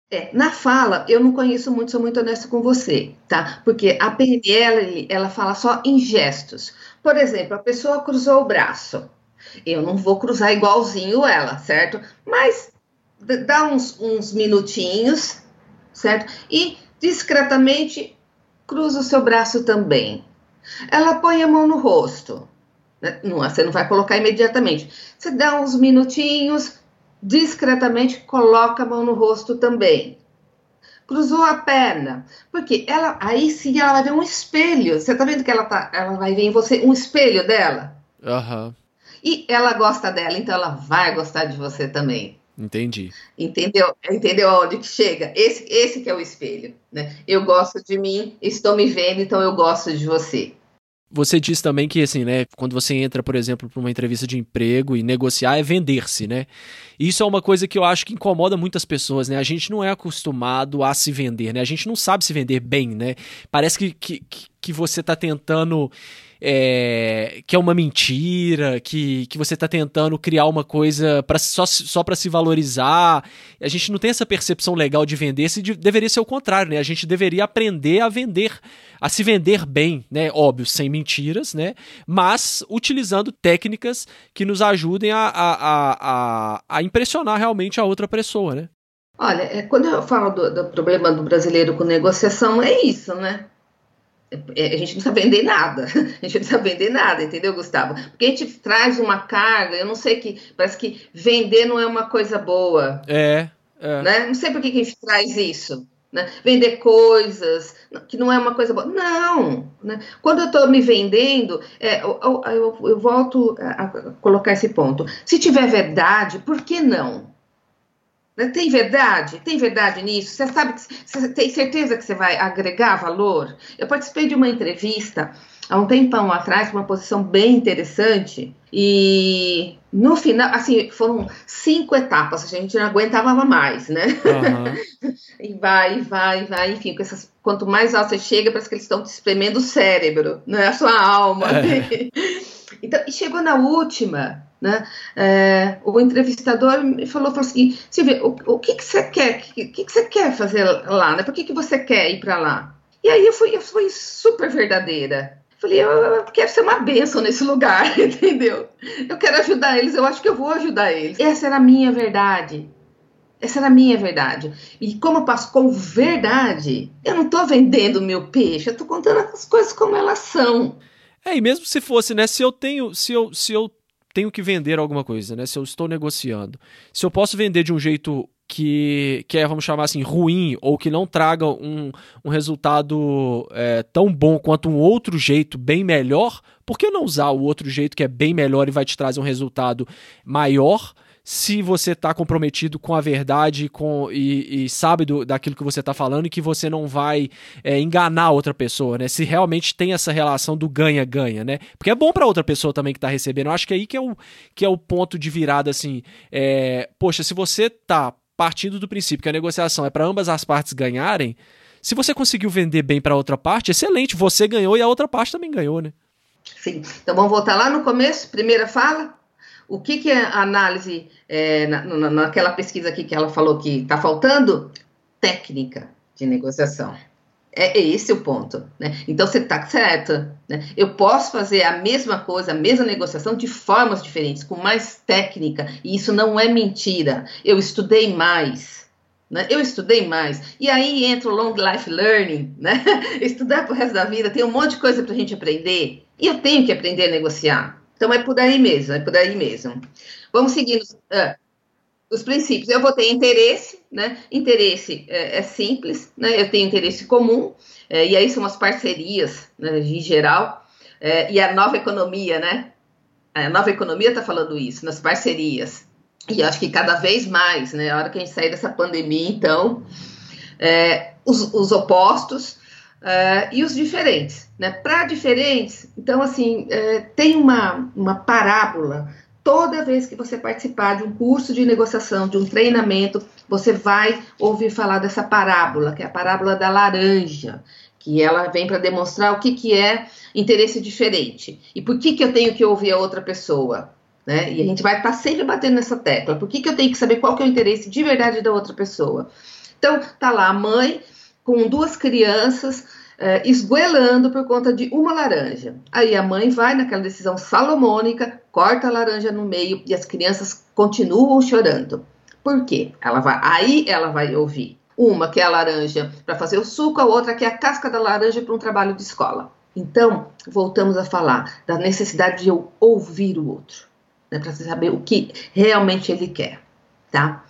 É, na fala, eu não conheço muito, sou muito honesta com você, tá? Porque a PNL, ela fala só em gestos. Por exemplo, a pessoa cruzou o braço. Eu não vou cruzar igualzinho ela, certo? Mas dá uns, uns minutinhos, certo? E discretamente cruza o seu braço também. Ela põe a mão no rosto. Né? Não, você não vai colocar imediatamente. Você dá uns minutinhos, discretamente coloca a mão no rosto também. Cruzou a perna, porque ela aí sim ela vai ver um espelho. Você tá vendo que ela tá, ela vai ver em você um espelho dela? Aham. Uhum. E ela gosta dela, então ela vai gostar de você também. Entendi. Entendeu? Entendeu aonde que chega? Esse, esse que é o espelho, né? Eu gosto de mim, estou me vendo, então eu gosto de você. Você disse também que, assim, né, quando você entra, por exemplo, para uma entrevista de emprego e negociar é vender-se, né? Isso é uma coisa que eu acho que incomoda muitas pessoas, né? A gente não é acostumado a se vender, né? A gente não sabe se vender bem, né? Parece que, que, que você está tentando é, que é uma mentira, que, que você está tentando criar uma coisa pra, só, só para se valorizar. A gente não tem essa percepção legal de vender, se de, deveria ser o contrário, né? A gente deveria aprender a vender, a se vender bem, né? Óbvio, sem mentiras, né? Mas utilizando técnicas que nos ajudem a, a, a, a impressionar realmente a outra pessoa, né? Olha, é, quando eu falo do, do problema do brasileiro com negociação, é isso, né? É, a gente não precisa vender nada, a gente não precisa vender nada, entendeu, Gustavo? Porque a gente traz uma carga, eu não sei que, parece que vender não é uma coisa boa. É, é. Né? Não sei por que a gente traz isso. Né? Vender coisas, que não é uma coisa boa. Não! Né? Quando eu estou me vendendo, é, eu, eu, eu, eu volto a colocar esse ponto. Se tiver verdade, por que não? Né? Tem verdade? Tem verdade nisso? Você sabe que você tem certeza que você vai agregar valor? Eu participei de uma entrevista há um tempão atrás, uma posição bem interessante, e no final, assim, foram cinco etapas, a gente não aguentava mais, né? Uhum. e vai, vai, vai, enfim, com essas, quanto mais alto você chega, parece que eles estão te espremendo o cérebro, né? A sua alma. É. então, e chegou na última, né? É, o entrevistador me falou, falou assim, Silvia, o, o que, que você quer? O que, que, você quer fazer lá? Né? Por que, que você quer ir para lá? E aí eu fui, eu fui super verdadeira. Falei, eu, eu quero ser uma bênção nesse lugar, entendeu? Eu quero ajudar eles, eu acho que eu vou ajudar eles. Essa era a minha verdade. Essa era a minha verdade. E como eu passo com verdade, eu não estou vendendo meu peixe, eu estou contando as coisas como elas são. É, e mesmo se fosse, né? Se eu tenho, se eu, se eu tenho que vender alguma coisa, né? Se eu estou negociando, se eu posso vender de um jeito que, que é, vamos chamar assim, ruim ou que não traga um, um resultado é, tão bom quanto um outro jeito bem melhor, por que não usar o outro jeito que é bem melhor e vai te trazer um resultado maior? Se você está comprometido com a verdade com, e, e sabe do, daquilo que você está falando e que você não vai é, enganar outra pessoa, né? Se realmente tem essa relação do ganha-ganha, né? Porque é bom para outra pessoa também que está recebendo. Eu acho que é aí que é o, que é o ponto de virada, assim. É, poxa, se você tá partindo do princípio que a negociação é para ambas as partes ganharem, se você conseguiu vender bem para outra parte, excelente, você ganhou e a outra parte também ganhou, né? Sim. Então vamos voltar lá no começo, primeira fala. O que, que a análise, é, na, na, naquela pesquisa aqui que ela falou que está faltando? Técnica de negociação. É, é esse o ponto. Né? Então você está certo. Né? Eu posso fazer a mesma coisa, a mesma negociação de formas diferentes, com mais técnica, e isso não é mentira. Eu estudei mais. Né? Eu estudei mais. E aí entra o long life learning, né? Estudar para o resto da vida, tem um monte de coisa para a gente aprender. E eu tenho que aprender a negociar. Então é por aí mesmo, é por aí mesmo. Vamos seguindo uh, os princípios. Eu vou ter interesse, né? Interesse é, é simples, né? Eu tenho interesse comum, é, e aí são as parcerias, né, em geral, é, e a nova economia, né? A nova economia está falando isso, nas parcerias. E acho que cada vez mais, né? A hora que a gente sair dessa pandemia, então, é, os, os, opostos é, e os diferentes, né? Para diferentes, então, assim, é, tem uma, uma parábola. Toda vez que você participar de um curso de negociação, de um treinamento, você vai ouvir falar dessa parábola, que é a parábola da laranja, que ela vem para demonstrar o que, que é interesse diferente e por que, que eu tenho que ouvir a outra pessoa. Né? E a gente vai estar tá sempre batendo nessa tecla. Por que, que eu tenho que saber qual que é o interesse de verdade da outra pessoa? Então, tá lá a mãe com duas crianças é, por conta de uma laranja. Aí a mãe vai naquela decisão salomônica, corta a laranja no meio e as crianças continuam chorando. Por quê? Ela vai, aí ela vai ouvir. Uma que é a laranja para fazer o suco, a outra que é a casca da laranja para um trabalho de escola. Então, voltamos a falar da necessidade de eu ouvir o outro né, para saber o que realmente ele quer, tá?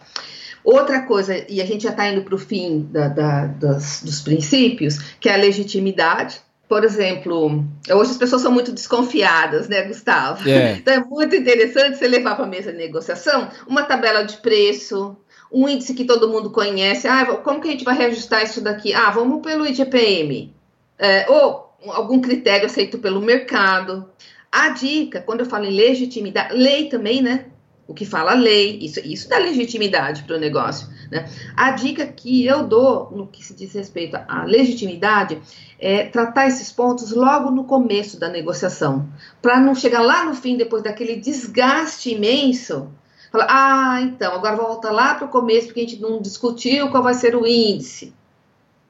Outra coisa, e a gente já está indo para o fim da, da, das, dos princípios, que é a legitimidade. Por exemplo, hoje as pessoas são muito desconfiadas, né, Gustavo? É. Então é muito interessante você levar para a mesa de negociação uma tabela de preço, um índice que todo mundo conhece. Ah, como que a gente vai reajustar isso daqui? Ah, vamos pelo IGPM. É, ou algum critério aceito pelo mercado. A dica, quando eu falo em legitimidade, lei também, né? O que fala lei, isso, isso dá legitimidade para o negócio. Né? A dica que eu dou no que se diz respeito à legitimidade é tratar esses pontos logo no começo da negociação, para não chegar lá no fim, depois daquele desgaste imenso, falar, ah, então, agora volta lá para o começo, porque a gente não discutiu qual vai ser o índice.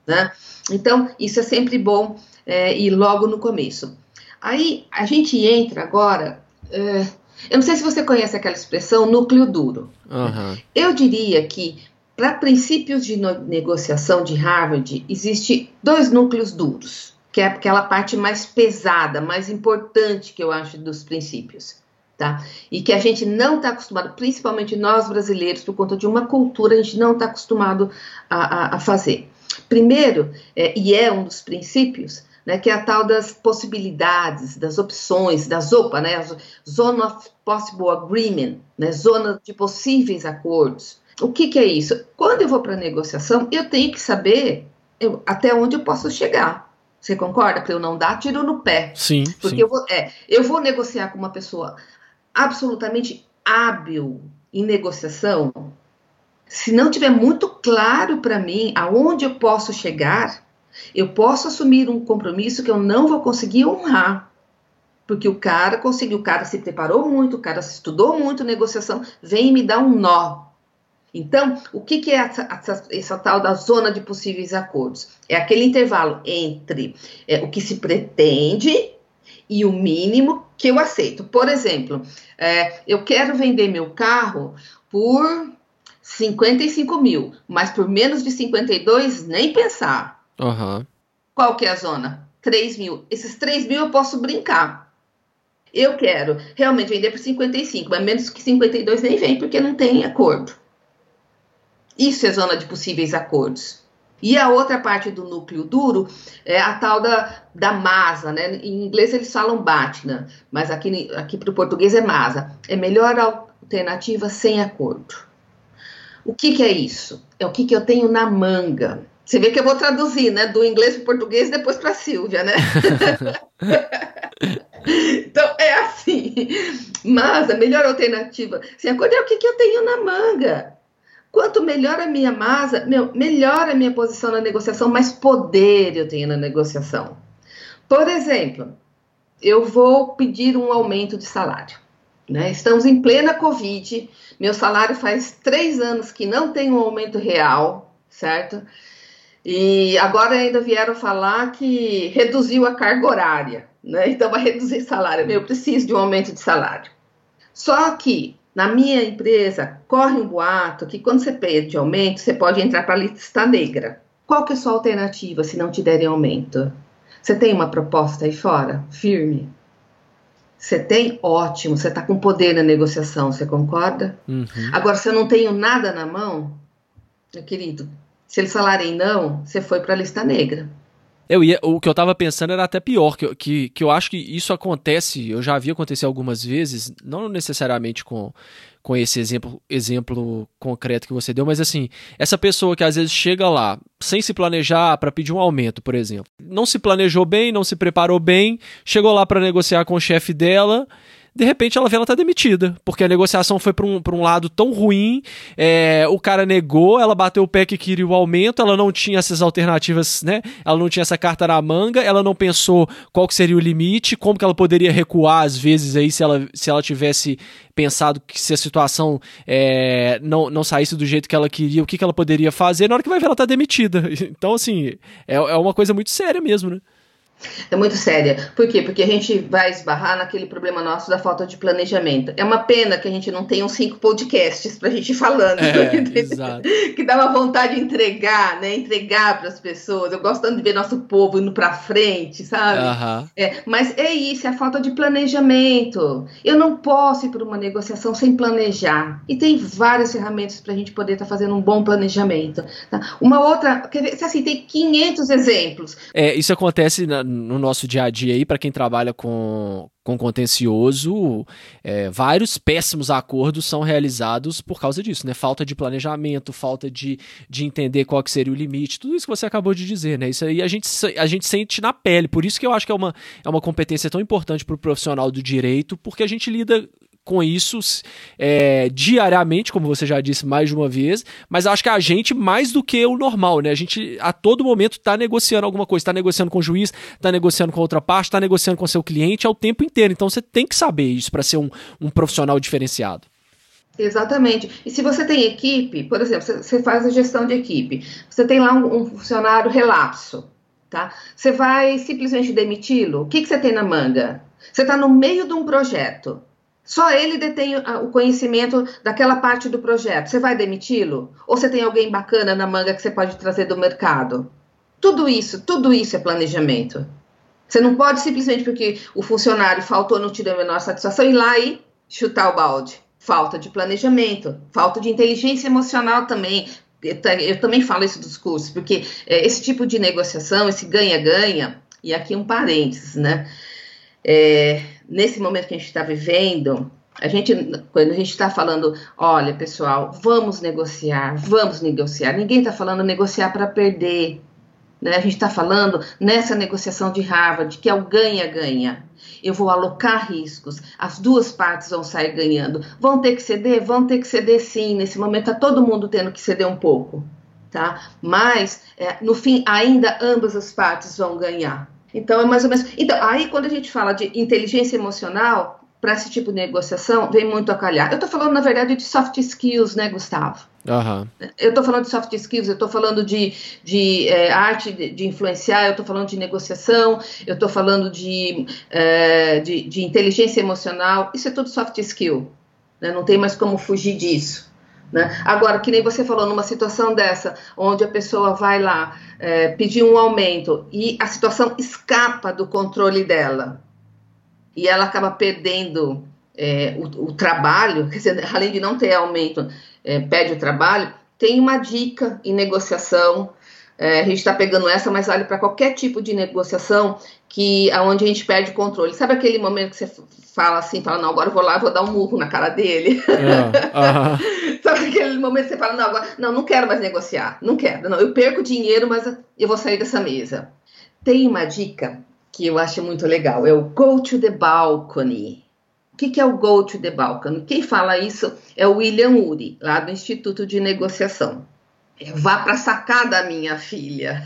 Né? Então, isso é sempre bom é, ir logo no começo. Aí a gente entra agora. É, eu não sei se você conhece aquela expressão núcleo duro. Uhum. Eu diria que para princípios de negociação de Harvard existe dois núcleos duros, que é aquela parte mais pesada, mais importante que eu acho dos princípios. Tá? E que a gente não está acostumado, principalmente nós brasileiros, por conta de uma cultura, a gente não está acostumado a, a, a, fazer. Primeiro, é, e é um dos princípios, né, que é a tal das possibilidades, das opções, das OPA, né, Zone of Possible Agreement, né, zona de possíveis acordos. O que, que é isso? Quando eu vou para a negociação, eu tenho que saber eu, até onde eu posso chegar. Você concorda? Para eu não dar tiro no pé. Sim. Porque sim. Eu, vou, é, eu vou negociar com uma pessoa absolutamente hábil em negociação. Se não tiver muito claro para mim aonde eu posso chegar, eu posso assumir um compromisso que eu não vou conseguir honrar. Porque o cara conseguiu, o cara se preparou muito, o cara se estudou muito negociação, vem me dar um nó. Então, o que, que é essa, essa, essa, tal da zona de possíveis acordos? É aquele intervalo entre é, o que se pretende e o mínimo que eu aceito. Por exemplo, é, eu quero vender meu carro por 55 mil, mas por menos de 52, nem pensar. Uhum. Qual que é a zona? 3 mil. Esses 3 mil eu posso brincar. Eu quero realmente vender por 55, mas menos que 52 nem vem, porque não tem acordo. Isso é zona de possíveis acordos. E a outra parte do núcleo duro é a tal da, da masa, né? Em inglês eles falam batina, mas aqui, aqui para o português é masa. É melhor alternativa sem acordo. O que, que é isso? É o que, que eu tenho na manga. Você vê que eu vou traduzir, né? Do inglês para o português e depois para a Silvia, né? então, é assim. Mas a melhor alternativa, sem acordo, é o que, que eu tenho na manga. Quanto melhor a minha masa, meu, melhor a minha posição na negociação, mais poder eu tenho na negociação. Por exemplo, eu vou pedir um aumento de salário. Né? Estamos em plena Covid, meu salário faz três anos que não tem um aumento real, certo? E agora ainda vieram falar que reduziu a carga horária, né? Então vai reduzir salário. Eu preciso de um aumento de salário. Só que Na minha empresa, corre um boato que quando você pede aumento, você pode entrar para a lista negra. Qual que é a sua alternativa se não te derem aumento? Você tem uma proposta aí fora, firme? Você tem? Ótimo, você está com poder na negociação, você concorda? Uhum. Agora, se eu não tenho nada na mão, meu querido, se eles falarem não, você foi para a lista negra. Eu ia, o que eu estava pensando era até pior, que, que, que eu acho que isso acontece, eu já vi acontecer algumas vezes, não necessariamente com, com esse exemplo, exemplo concreto que você deu, mas assim, essa pessoa que às vezes chega lá sem se planejar para pedir um aumento, por exemplo, não se planejou bem, não se preparou bem, chegou lá para negociar com o chefe dela de repente ela vê ela tá demitida, porque a negociação foi para um, um lado tão ruim, é, o cara negou, ela bateu o pé que queria o aumento, ela não tinha essas alternativas, né? Ela não tinha essa carta na manga, ela não pensou qual que seria o limite, como que ela poderia recuar às vezes aí se ela, se ela tivesse pensado que se a situação é, não, não saísse do jeito que ela queria, o que, que ela poderia fazer, na hora que vai ver ela tá demitida. Então, assim, é, é uma coisa muito séria mesmo, né? É muito séria. Por quê? Porque a gente vai esbarrar naquele problema nosso da falta de planejamento. É uma pena que a gente não tenha uns cinco podcasts para a gente ir falando. É, que dá uma vontade de entregar, né? Entregar para as pessoas. Eu gosto tanto de ver nosso povo indo para frente, sabe? Uhum. É, mas é isso, é a falta de planejamento. Eu não posso ir para uma negociação sem planejar. E tem várias ferramentas para a gente poder estar tá fazendo um bom planejamento. Tá? Uma outra, quer ver, assim, tem 500 exemplos. É, isso acontece na, no nosso dia a dia aí, para quem trabalha com, com contencioso, é, vários péssimos acordos são realizados por causa disso, né? Falta de planejamento, falta de, de entender qual que seria o limite, tudo isso que você acabou de dizer, né? Isso aí a gente, a gente sente na pele, por isso que eu acho que é uma, é uma competência tão importante para o profissional do direito, porque a gente lida com isso é, diariamente, como você já disse mais de uma vez, mas acho que a gente mais do que o normal, né? A gente a todo momento está negociando alguma coisa, está negociando com o juiz, está negociando com outra parte, está negociando com seu cliente ao tempo inteiro. Então você tem que saber isso para ser um, um profissional diferenciado. Exatamente. E se você tem equipe, por exemplo, você faz a gestão de equipe, você tem lá um, um funcionário relapso, tá? Você vai simplesmente demiti-lo? O que, que você tem na manga? Você está no meio de um projeto. Só ele detém o conhecimento daquela parte do projeto. Você vai demiti-lo? Ou você tem alguém bacana na manga que você pode trazer do mercado? Tudo isso, tudo isso é planejamento. Você não pode simplesmente porque o funcionário faltou, não deu a menor satisfação, ir lá e chutar o balde. Falta de planejamento, falta de inteligência emocional também. Eu também falo isso dos cursos, porque é, esse tipo de negociação, esse ganha-ganha, e aqui um parênteses, né? É, nesse momento que a gente está vivendo, a gente, quando a gente está falando, olha, pessoal, vamos negociar, vamos negociar. Ninguém está falando negociar para perder. Né? A gente está falando nessa negociação de Harvard, que é o ganha-ganha. Eu vou alocar riscos, as duas partes vão sair ganhando. Vão ter que ceder? Vão ter que ceder sim. Nesse momento está todo mundo tendo que ceder um pouco. Tá? Mas, é, no fim, ainda ambas as partes vão ganhar. Então, é mais ou menos. Então, aí quando a gente fala de inteligência emocional, para esse tipo de negociação, vem muito a calhar. Eu estou falando, na verdade, de soft skills, né, Gustavo? Uhum. Eu estou falando de soft skills, eu estou falando de, de é, arte de, de, influenciar, eu estou falando de negociação, eu estou falando de, é, de, de, inteligência emocional. Isso é tudo soft skill. Né? Não tem mais como fugir disso. Né? Agora, que nem você falou, numa situação dessa, onde a pessoa vai lá é, pedir um aumento e a situação escapa do controle dela e ela acaba perdendo é, o, o, trabalho, além de não ter aumento, é, perde o trabalho, tem uma dica em negociação é, a gente está pegando essa, mas vale para qualquer tipo de negociação que aonde a gente perde o controle. Sabe aquele momento que você fala assim, fala, não, agora eu vou lá, vou dar um murro na cara dele. É, Sabe aquele momento que você fala, não, agora, não, não quero mais negociar, não quero, não, eu perco dinheiro, mas eu vou sair dessa mesa. Tem uma dica que eu acho muito legal, é o go to the balcony. O que, que é o go to the balcony? Quem fala isso é o William Uri, lá do Instituto de Negociação. Vá para a sacada, minha filha.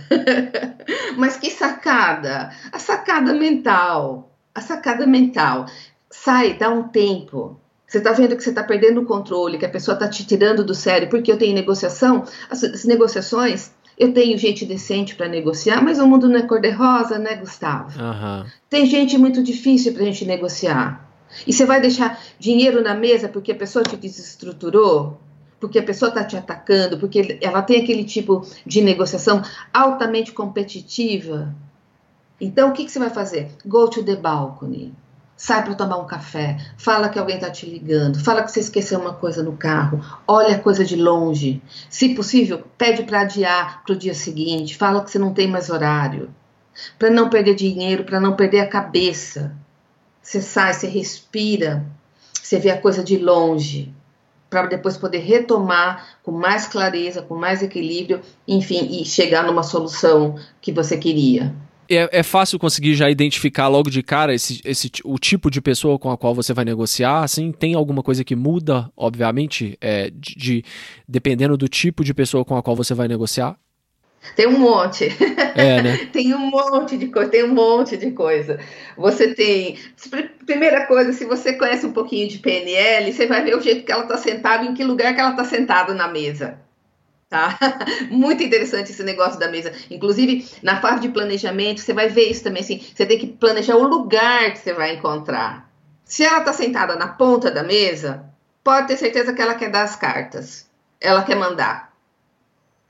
Mas que sacada? A sacada mental. A sacada mental. Sai, dá um tempo. Você está vendo que você está perdendo o controle, que a pessoa está te tirando do sério, porque eu tenho negociação. As, as negociações, eu tenho gente decente para negociar, mas o mundo não é cor-de-rosa, né, Gustavo? Uhum. Tem gente muito difícil para a gente negociar. E você vai deixar dinheiro na mesa porque a pessoa te desestruturou? Porque a pessoa está te atacando? Porque ela tem aquele tipo de negociação altamente competitiva? Então, o que, que você vai fazer? Go to the balcony. Sai para tomar um café. Fala que alguém está te ligando. Fala que você esqueceu uma coisa no carro. Olha a coisa de longe. Se possível, pede para adiar para o dia seguinte. Fala que você não tem mais horário. Para não perder dinheiro, para não perder a cabeça. Você sai, você respira, você vê a coisa de longe, para depois poder retomar com mais clareza, com mais equilíbrio, enfim, e chegar numa solução que você queria. É, é, fácil conseguir já identificar logo de cara esse, esse, o tipo de pessoa com a qual você vai negociar? Assim, tem alguma coisa que muda, obviamente, é, de, de, dependendo do tipo de pessoa com a qual você vai negociar? Tem um monte. É, né? tem um monte de coisa, tem um monte de coisa. Você tem. Primeira coisa, se você conhece um pouquinho de PNL, você vai ver o jeito que ela está sentada, em que lugar que ela está sentada na mesa. Tá? Muito interessante esse negócio da mesa. Inclusive, na fase de planejamento, você vai ver isso também. Assim, você tem que planejar o lugar que você vai encontrar. Se ela está sentada na ponta da mesa, pode ter certeza que ela quer dar as cartas. Ela quer mandar.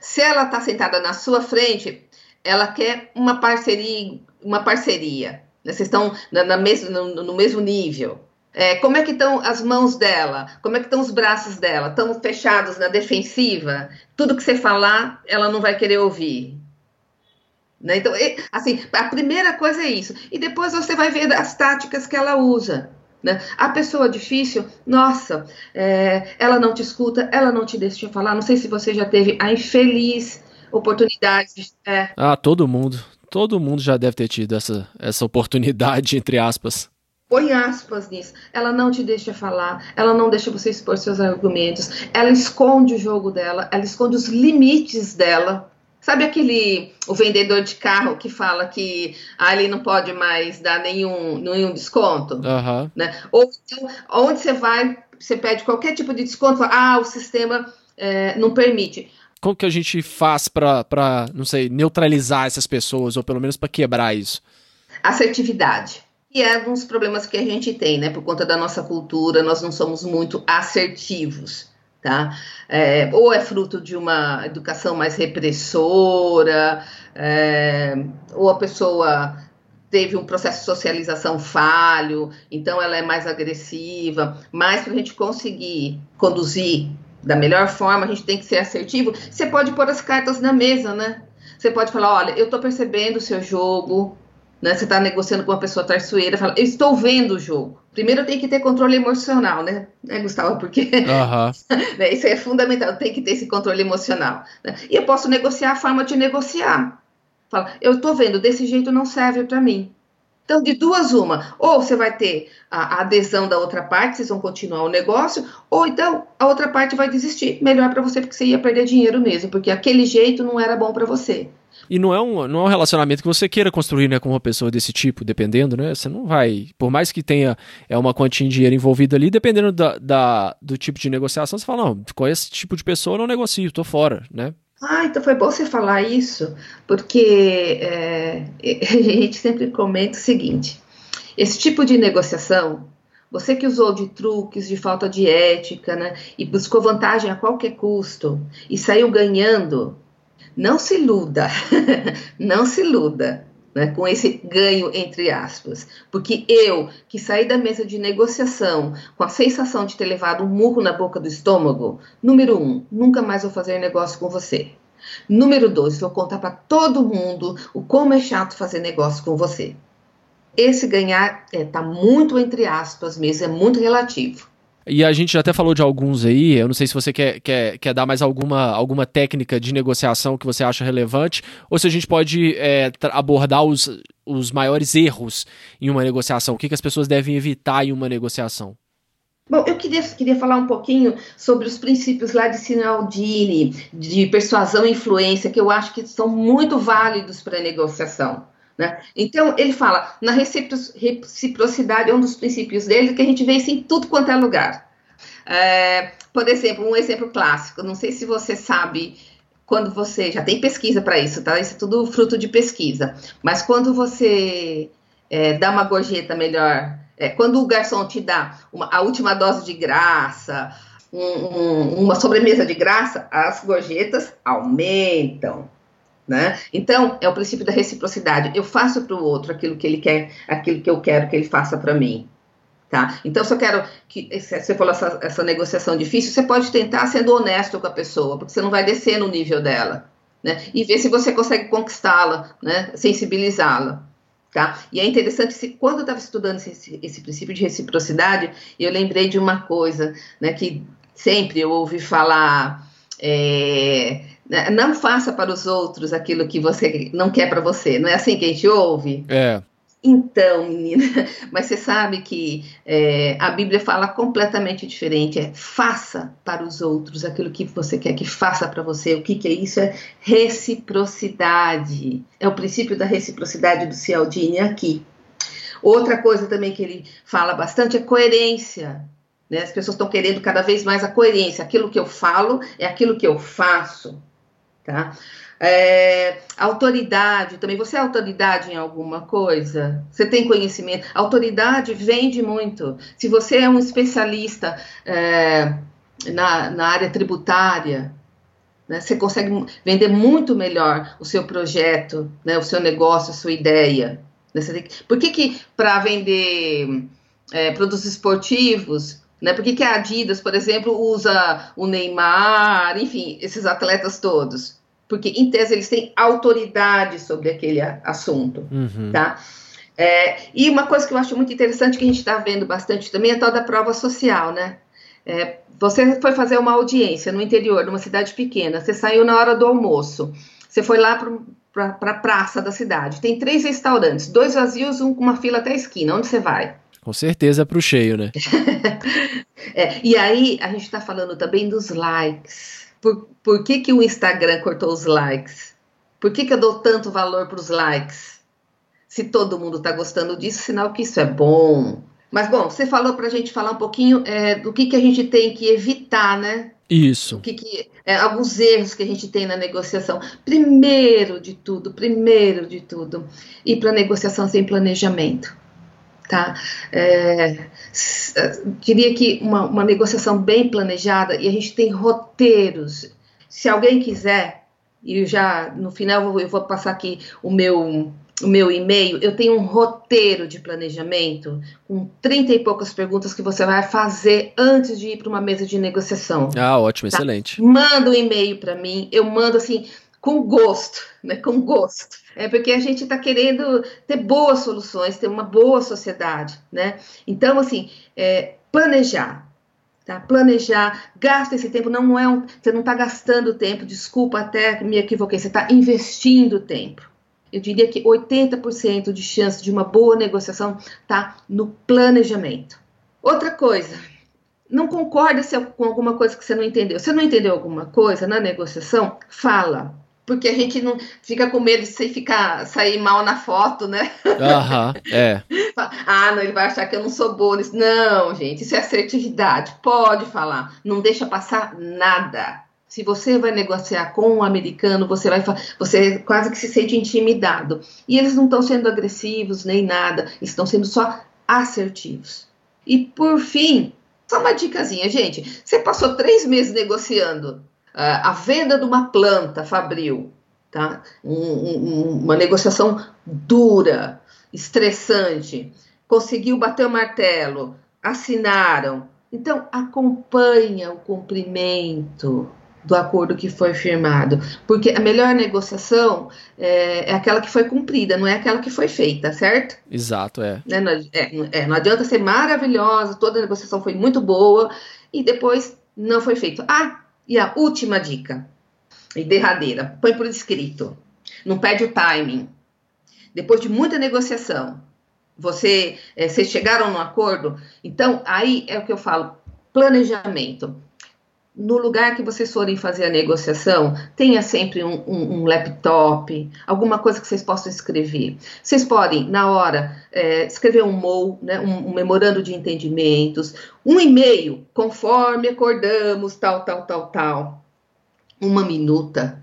Se ela está sentada na sua frente, ela quer uma parceria, uma parceria. Né? Vocês estão na, na mes no, no, mesmo nível. É, como é que estão as mãos dela? Como é que estão os braços dela? Estão fechados na defensiva? Tudo que você falar, ela não vai querer ouvir. Né? Então, assim, a primeira coisa é isso. E depois você vai ver as táticas que ela usa. Né? A pessoa difícil, nossa, é, ela não te escuta, ela não te deixa falar. Não sei se você já teve a infeliz oportunidade. É. Ah, todo mundo. Todo mundo já deve ter tido essa, essa oportunidade, entre aspas. Põe aspas nisso. Ela não te deixa falar, ela não deixa você expor seus argumentos, ela esconde o jogo dela, ela esconde os limites dela. Sabe aquele o vendedor de carro que fala que ah, ele não pode mais dar nenhum, nenhum desconto? Uhum. Né? Ou então, onde você vai, você pede qualquer tipo de desconto, fala, ah, o sistema é, não permite. Como que a gente faz para, não sei, neutralizar essas pessoas, ou pelo menos para quebrar isso? Assertividade. E é um dos problemas que a gente tem, né? Por conta da nossa cultura, nós não somos muito assertivos tá? É, ou é fruto de uma educação mais repressora, é, ou a pessoa teve um processo de socialização falho, então ela é mais agressiva. Mas para a gente conseguir conduzir da melhor forma, a gente tem que ser assertivo. Você pode pôr as cartas na mesa, né? Você pode falar, olha, eu estou percebendo o seu jogo, né? Você está negociando com uma pessoa traiçoeira, fala, eu estou vendo o jogo. Primeiro tem que ter controle emocional, né, né Gustavo? Porque uhum. isso é fundamental, tem que ter esse controle emocional. Né? E eu posso negociar a forma de negociar. Fala, eu estou vendo, desse jeito não serve para mim. Então, de duas, uma. Ou você vai ter a, a adesão da outra parte, vocês vão continuar o negócio, ou então a outra parte vai desistir. Melhor para você, porque você ia perder dinheiro mesmo, porque aquele jeito não era bom para você. E não é, um, não é um relacionamento que você queira construir né, com uma pessoa desse tipo, dependendo, né? Você não vai. Por mais que tenha é uma quantia de dinheiro envolvida ali, dependendo da, da, do tipo de negociação, você fala, não, com esse tipo de pessoa eu não negocio, tô fora, né? Ah, então foi bom você falar isso, porque é, a gente sempre comenta o seguinte: esse tipo de negociação, você que usou de truques, de falta de ética, né, e buscou vantagem a qualquer custo e saiu ganhando, não se iluda, não se iluda né, com esse ganho entre aspas, porque eu que saí da mesa de negociação com a sensação de ter levado um murro na boca do estômago, número um, nunca mais vou fazer negócio com você. Número dois, vou contar para todo mundo o como é chato fazer negócio com você. Esse ganhar está é, tá muito entre aspas mesmo, é muito relativo. E a gente já até falou de alguns aí, eu não sei se você quer, quer, quer dar mais alguma, alguma técnica de negociação que você acha relevante, ou se a gente pode é, abordar os, os maiores erros em uma negociação, o que, que as pessoas devem evitar em uma negociação. Bom, eu queria, queria falar um pouquinho sobre os princípios lá de Sinaldini, de persuasão e influência, que eu acho que são muito válidos para a negociação. Né? Então, ele fala, na reciprocidade é um dos princípios dele, que a gente vê isso em tudo quanto é lugar. É, por exemplo, um exemplo clássico, não sei se você sabe, quando você, já tem pesquisa para isso, tá? Isso é tudo fruto de pesquisa, mas quando você é, dá uma gorjeta melhor É, quando o garçom te dá uma, a última dose de graça, um, um, uma sobremesa de graça, as gorjetas aumentam. Né? Então, é o princípio da reciprocidade. Eu faço para o outro aquilo que ele quer, aquilo que eu quero que ele faça para mim. Tá? Então, se eu quero que você falou essa, essa negociação difícil, você pode tentar sendo honesto com a pessoa, porque você não vai descer no nível dela, né? E ver se você consegue conquistá-la, né? Sensibilizá-la. Tá? E é interessante, se, quando eu estava estudando esse, esse, princípio de reciprocidade, eu lembrei de uma coisa, né, que sempre eu ouvi falar, é, não faça para os outros aquilo que você não quer para você, não é assim que a gente ouve? É. Então, menina, mas você sabe que é, a Bíblia fala completamente diferente. É faça para os outros aquilo que você quer que faça para você. O que, que é isso? É reciprocidade. É o princípio da reciprocidade do Cialdini aqui. Outra coisa também que ele fala bastante é coerência. Né? As pessoas estão querendo cada vez mais a coerência. Aquilo que eu falo é aquilo que eu faço. Tá? É, autoridade também. Você é autoridade em alguma coisa? Você tem conhecimento? Autoridade vende muito. Se você é um especialista é, na, na área tributária, né, você consegue vender muito melhor o seu projeto, né, o seu negócio, a sua ideia. Né, por que, que para vender é, produtos esportivos né? Por que, que a Adidas, por exemplo, usa o Neymar, enfim, esses atletas todos? porque em tese eles têm autoridade sobre aquele assunto, uhum. tá? É, e uma coisa que eu acho muito interessante que a gente está vendo bastante também é a tal da prova social, né? É, você foi fazer uma audiência no interior, numa cidade pequena, você saiu na hora do almoço, você foi lá para a pra praça da cidade, tem três restaurantes, dois vazios, um com uma fila até a esquina, onde você vai? Com certeza para o cheio, né? é, e aí a gente está falando também dos likes por, por que, que o Instagram cortou os likes? Por que, que eu dou tanto valor para os likes? Se todo mundo está gostando disso, sinal que isso é bom. Mas, bom, você falou para a gente falar um pouquinho é, do que, que a gente tem que evitar, né? Isso. O que, que é, alguns erros que a gente tem na negociação. Primeiro de tudo, primeiro de tudo, ir para negociação sem planejamento. Tá? É, queria que uma, uma negociação bem planejada e a gente tem roteiros. Se alguém quiser, e já no final eu vou, eu vou passar aqui o meu o meu e-mail, eu tenho um roteiro de planejamento com 30 e poucas perguntas que você vai fazer antes de ir para uma mesa de negociação. Ah, ótimo, tá? excelente. Manda um e-mail para mim, eu mando assim, com gosto, né? Com gosto. É porque a gente está querendo ter boas soluções, ter uma boa sociedade, né? Então, assim, é, planejar, tá? Planejar, gasta esse tempo, não é um, você não está gastando tempo, desculpa até me equivoquei, você está investindo tempo. Eu diria que 80% de chance de uma boa negociação está no planejamento. Outra coisa, não concorda com alguma coisa que você não entendeu. Você não entendeu alguma coisa na negociação, fala porque a gente não fica com medo de ficar, sair mal na foto, né? Aham, é. ah, não, ele vai achar que eu não sou boa nisso. Não, gente, isso é assertividade. Pode falar. Não deixa passar nada. Se você vai negociar com um americano, você vai você quase que se sente intimidado. E eles não estão sendo agressivos nem nada, estão sendo só assertivos. E por fim, só uma dicasinha, gente. Você passou três meses negociando a venda de uma planta fabril, tá? Um, um, uma negociação dura, estressante, conseguiu bater o martelo, assinaram. Então, acompanha o cumprimento do acordo que foi firmado, porque a melhor negociação é, é, aquela que foi cumprida, não é aquela que foi feita, certo? Exato, é. Né, não, é, é, não adianta ser maravilhosa, toda a negociação foi muito boa e depois não foi feito. Ah, e a última dica, e derradeira, põe por escrito. Não perde o timing. Depois de muita negociação, você, é, vocês chegaram no acordo, então aí é o que eu falo, planejamento no lugar que vocês forem fazer a negociação, tenha sempre um, um, um laptop, alguma coisa que vocês possam escrever. Vocês podem, na hora, é, escrever um MOU, né, um, um, memorando de entendimentos, um e-mail, conforme acordamos, tal, tal, tal, tal. Uma minuta,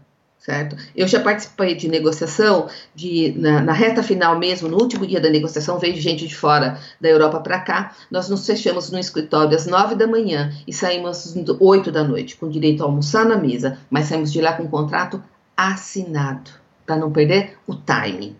certo? Eu já participei de negociação, de, na, na, reta final mesmo, no último dia da negociação, veio gente de fora da Europa para cá, nós nos fechamos no escritório às nove da manhã e saímos às oito da noite, com direito a almoçar na mesa, mas saímos de lá com um contrato assinado, para não perder o timing.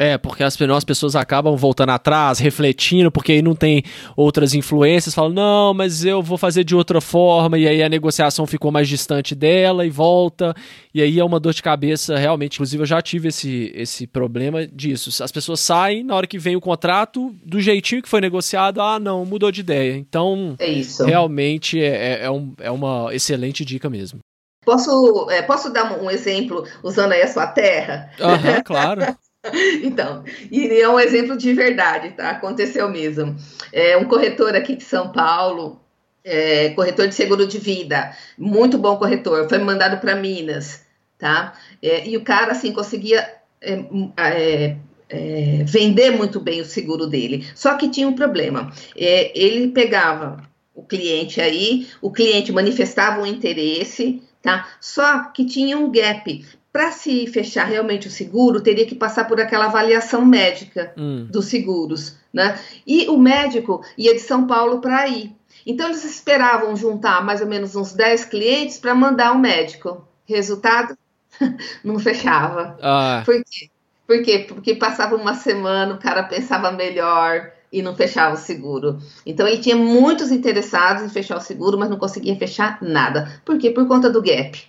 É, porque as, as pessoas acabam voltando atrás, refletindo, porque aí não tem outras influências, falam, não, mas eu vou fazer de outra forma, e aí a negociação ficou mais distante dela e volta, e aí é uma dor de cabeça realmente. Inclusive, eu já tive esse, esse problema disso. As pessoas saem, na hora que vem o contrato, do jeitinho que foi negociado, ah, não, mudou de ideia. Então, é realmente é, é, é, um, é uma excelente dica mesmo. Posso, é, posso dar um exemplo usando aí a sua terra? Aham, claro. Então, e é um exemplo de verdade, tá? Aconteceu mesmo. É um corretor aqui de São Paulo, é, corretor de seguro de vida, muito bom corretor, foi mandado para Minas, tá? É, e o cara, assim, conseguia é, é, é, vender muito bem o seguro dele. Só que tinha um problema. ele pegava o cliente aí, o cliente manifestava um interesse, tá? Só que tinha um gap para se fechar realmente o seguro, teria que passar por aquela avaliação médica hum. dos seguros, né? E o médico ia de São Paulo para aí. Então eles esperavam juntar mais ou menos uns 10 clientes para mandar o um médico. Resultado, não fechava. Ah. Por quê? Por quê? Porque passava uma semana, o cara pensava melhor e não fechava o seguro. Então ele tinha muitos interessados em fechar o seguro, mas não conseguia fechar nada. Por quê? Por conta do gap.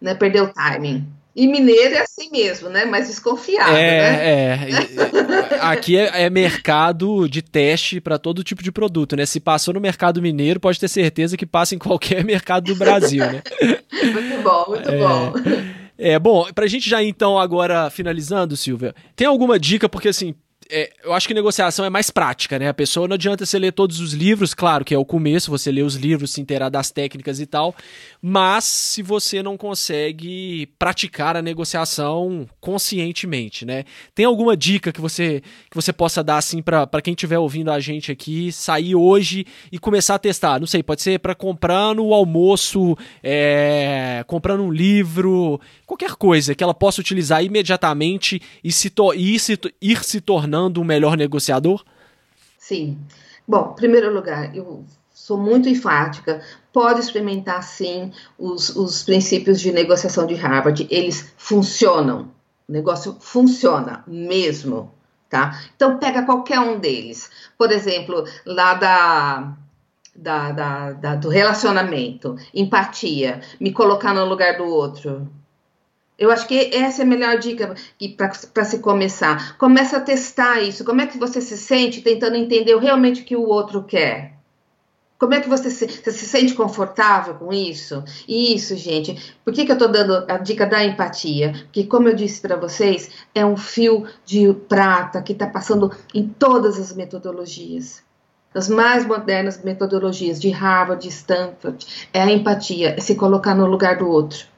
Né? Perdeu o timing. E mineiro é assim mesmo, né? Mais desconfiado, é, né? É, aqui é, é, mercado de teste para todo tipo de produto, né? Se passou no mercado mineiro, pode ter certeza que passa em qualquer mercado do Brasil, né? muito bom, muito é, bom. É, bom, pra gente já então agora finalizando, Silvia, tem alguma dica, porque assim, é, eu acho que negociação é mais prática, né? A pessoa não adianta você ler todos os livros, claro que é o começo, você lê os livros, se inteirar das técnicas e tal, mas se você não consegue praticar a negociação conscientemente, né? Tem alguma dica que você que você possa dar assim para quem estiver ouvindo a gente aqui, sair hoje e começar a testar? Não sei, pode ser para comprar no almoço, é, comprando um livro, qualquer coisa que ela possa utilizar imediatamente e, se e se ir se tornando um melhor negociador? Sim. Bom, em primeiro lugar, eu sou muito enfática. Pode experimentar sim os, os princípios de negociação de Harvard, eles funcionam. O negócio funciona mesmo, tá? Então pega qualquer um deles. Por exemplo, lá da da, da, da, do relacionamento, empatia, me colocar no lugar do outro, eu acho que essa é a melhor dica para se começar. Começa a testar isso. Como é que você se sente tentando entender realmente o que o outro quer? Como é que você se, você se sente confortável com isso? Isso, gente. Por que, que eu estou dando a dica da empatia? Porque, como eu disse para vocês, é um fio de prata que está passando em todas as metodologias. As mais modernas metodologias de Harvard, de Stanford, é a empatia, é se colocar no lugar do outro.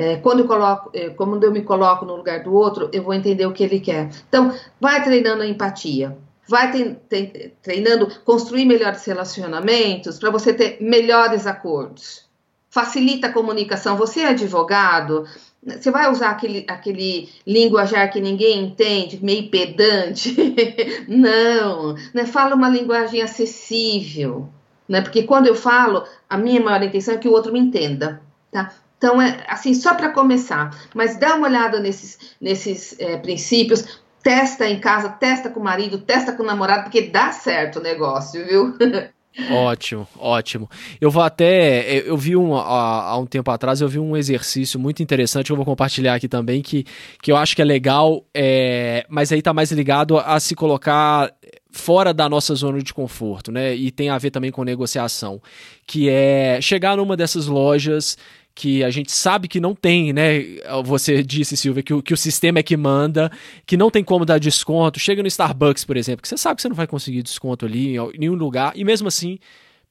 É, quando, eu coloco, é, quando eu me coloco no lugar do outro, eu vou entender o que ele quer. Então, vai treinando a empatia, vai te, te, treinando construir melhores relacionamentos para você ter melhores acordos. Facilita a comunicação. Você é advogado, você vai usar aquele, aquele linguajar que ninguém entende, meio pedante? Não, né? fala uma linguagem acessível. Né? Porque quando eu falo, a minha maior intenção é que o outro me entenda. Tá? Então, é assim, só para começar, mas dá uma olhada nesses, nesses é, princípios, testa em casa, testa com o marido, testa com o namorado, porque dá certo o negócio, viu? Ótimo, ótimo. Eu vou até. Eu vi um, há, há, um tempo atrás, eu vi um exercício muito interessante que eu vou compartilhar aqui também, que, que eu acho que é legal, é, mas aí tá mais ligado a, a se colocar fora da nossa zona de conforto, né? E tem a ver também com negociação, que é chegar numa dessas lojas que a gente sabe que não tem, né? Você disse, Silvia, que o, que o sistema é que manda, que não tem como dar desconto. Chega no Starbucks, por exemplo, que você sabe que você não vai conseguir desconto ali em nenhum lugar, e mesmo assim,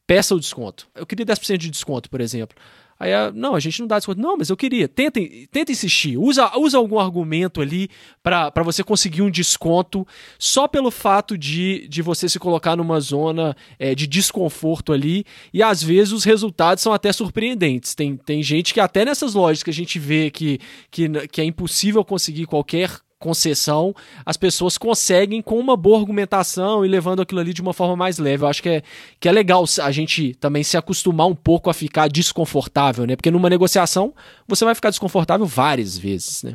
peça o desconto. Eu queria 10% de desconto, por exemplo. Aí, não, a gente não dá desconto. Não, mas eu queria. Tenta, tenta insistir. Usa, usa algum argumento ali para você conseguir um desconto só pelo fato de, de você se colocar numa zona é, de desconforto ali. E às vezes os resultados são até surpreendentes. Tem, tem gente que até nessas lojas que a gente vê que, que, que é impossível conseguir qualquer concessão, as pessoas conseguem com uma boa argumentação e levando aquilo ali de uma forma mais leve. Eu acho que é, que é legal a gente também se acostumar um pouco a ficar desconfortável, né? Porque numa negociação você vai ficar desconfortável várias vezes, né?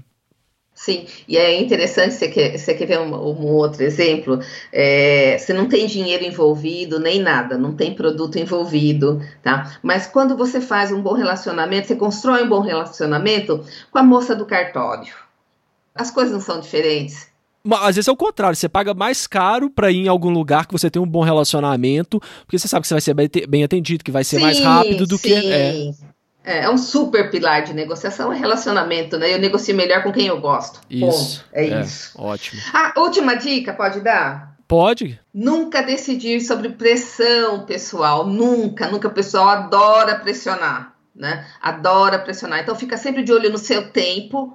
Sim, e é interessante, você quer, você quer ver um, um outro exemplo? É, você não tem dinheiro envolvido, nem nada, não tem produto envolvido, tá? Mas quando você faz um bom relacionamento, você constrói um bom relacionamento com a moça do cartório as coisas não são diferentes. Às vezes é o contrário, você paga mais caro para ir em algum lugar que você tem um bom relacionamento, porque você sabe que você vai ser bem atendido, que vai ser sim, mais rápido do sim. que. É. é. é. um super pilar de negociação, é relacionamento, né? Eu negocio melhor com quem eu gosto. Isso. Ponto. É, é isso. Ótimo. A última dica, pode dar? Pode. Nunca decidir sobre pressão, pessoal. Nunca, nunca. O pessoal adora pressionar, né? Adora pressionar. Então fica sempre de olho no seu tempo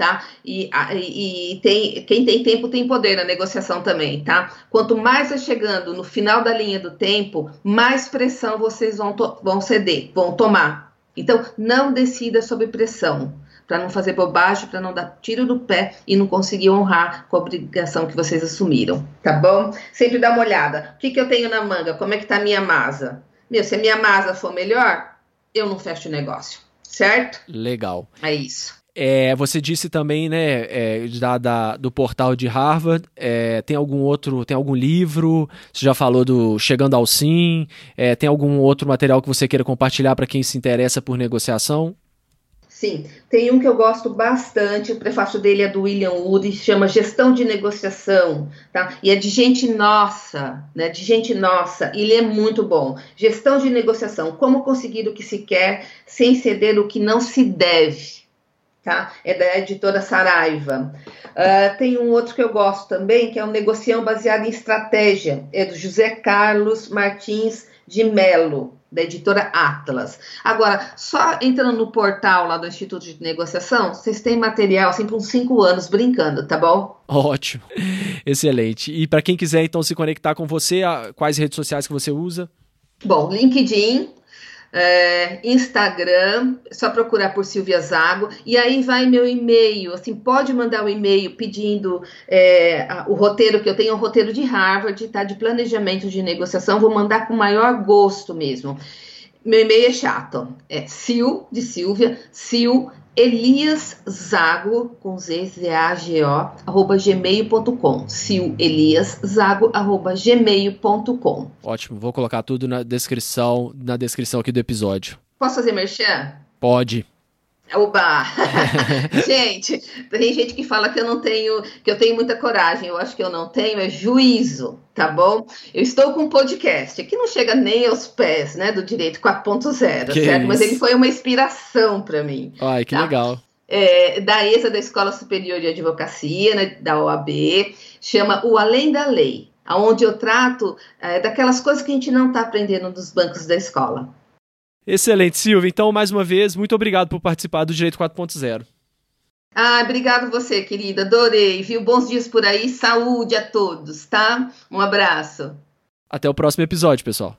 tá? E, e, tem, quem tem tempo tem poder na negociação também, tá? Quanto mais vai chegando no final da linha do tempo, mais pressão vocês vão, vão ceder, vão tomar. Então, não decida sob pressão, para não fazer bobagem, para não dar tiro no pé e não conseguir honrar com a obrigação que vocês assumiram, tá bom? Sempre dá uma olhada. O que, que eu tenho na manga? Como é que tá a minha masa? Meu, se a minha masa for melhor, eu não fecho o negócio, certo? Legal. É isso. É, você disse também, né, é, da, da, do portal de Harvard, é, tem algum outro, tem algum livro, você já falou do Chegando ao Sim, é, tem algum outro material que você queira compartilhar para quem se interessa por negociação? Sim, tem um que eu gosto bastante, o prefácio dele é do William Wood, chama Gestão de Negociação, tá? E é de gente nossa, né? De gente nossa, ele é muito bom. Gestão de negociação, como conseguir o que se quer sem ceder o que não se deve tá? É da editora Saraiva. Uh, tem um outro que eu gosto também, que é um negocião baseado em estratégia, é do José Carlos Martins de Melo, da editora Atlas. Agora, só entrando no portal lá do Instituto de Negociação, vocês têm material assim por uns cinco anos brincando, tá bom? Ótimo, excelente. E para quem quiser então se conectar com você, quais redes sociais que você usa? Bom, LinkedIn, é, Instagram, só procurar por Silvia Zago, e aí vai meu e-mail, assim, pode mandar o um e-mail pedindo é, o roteiro que eu tenho, o roteiro de Harvard, tá, de planejamento de negociação, vou mandar com o maior gosto mesmo. Meu e-mail é chato, é sil, de Silvia, sil, Elias Zago, com Z, Z-A-G-O, arroba gmail.com. Sil Elias Zago, arroba gmail.com. Ótimo, vou colocar tudo na descrição, na descrição aqui do episódio. Posso fazer merchan? Pode. Oba! gente, tem gente que fala que eu não tenho, que eu tenho muita coragem. Eu acho que eu não tenho, é juízo, tá bom? Eu estou com um podcast que não chega nem aos pés, né, do direito 4.0, certo? Isso? Mas ele foi uma inspiração para mim. Ai, que tá? legal. É, da ESA, da Escola Superior de Advocacia, né, da OAB, chama O Além da Lei, onde eu trato é, daquelas coisas que a gente não está aprendendo dos bancos da escola. Excelente, Silvia. Então, mais uma vez, muito obrigado por participar do Direito 4.0. Ah, obrigado você, querida. Adorei, viu? Bons dias por aí. Saúde a todos, tá? Um abraço. Até o próximo episódio, pessoal.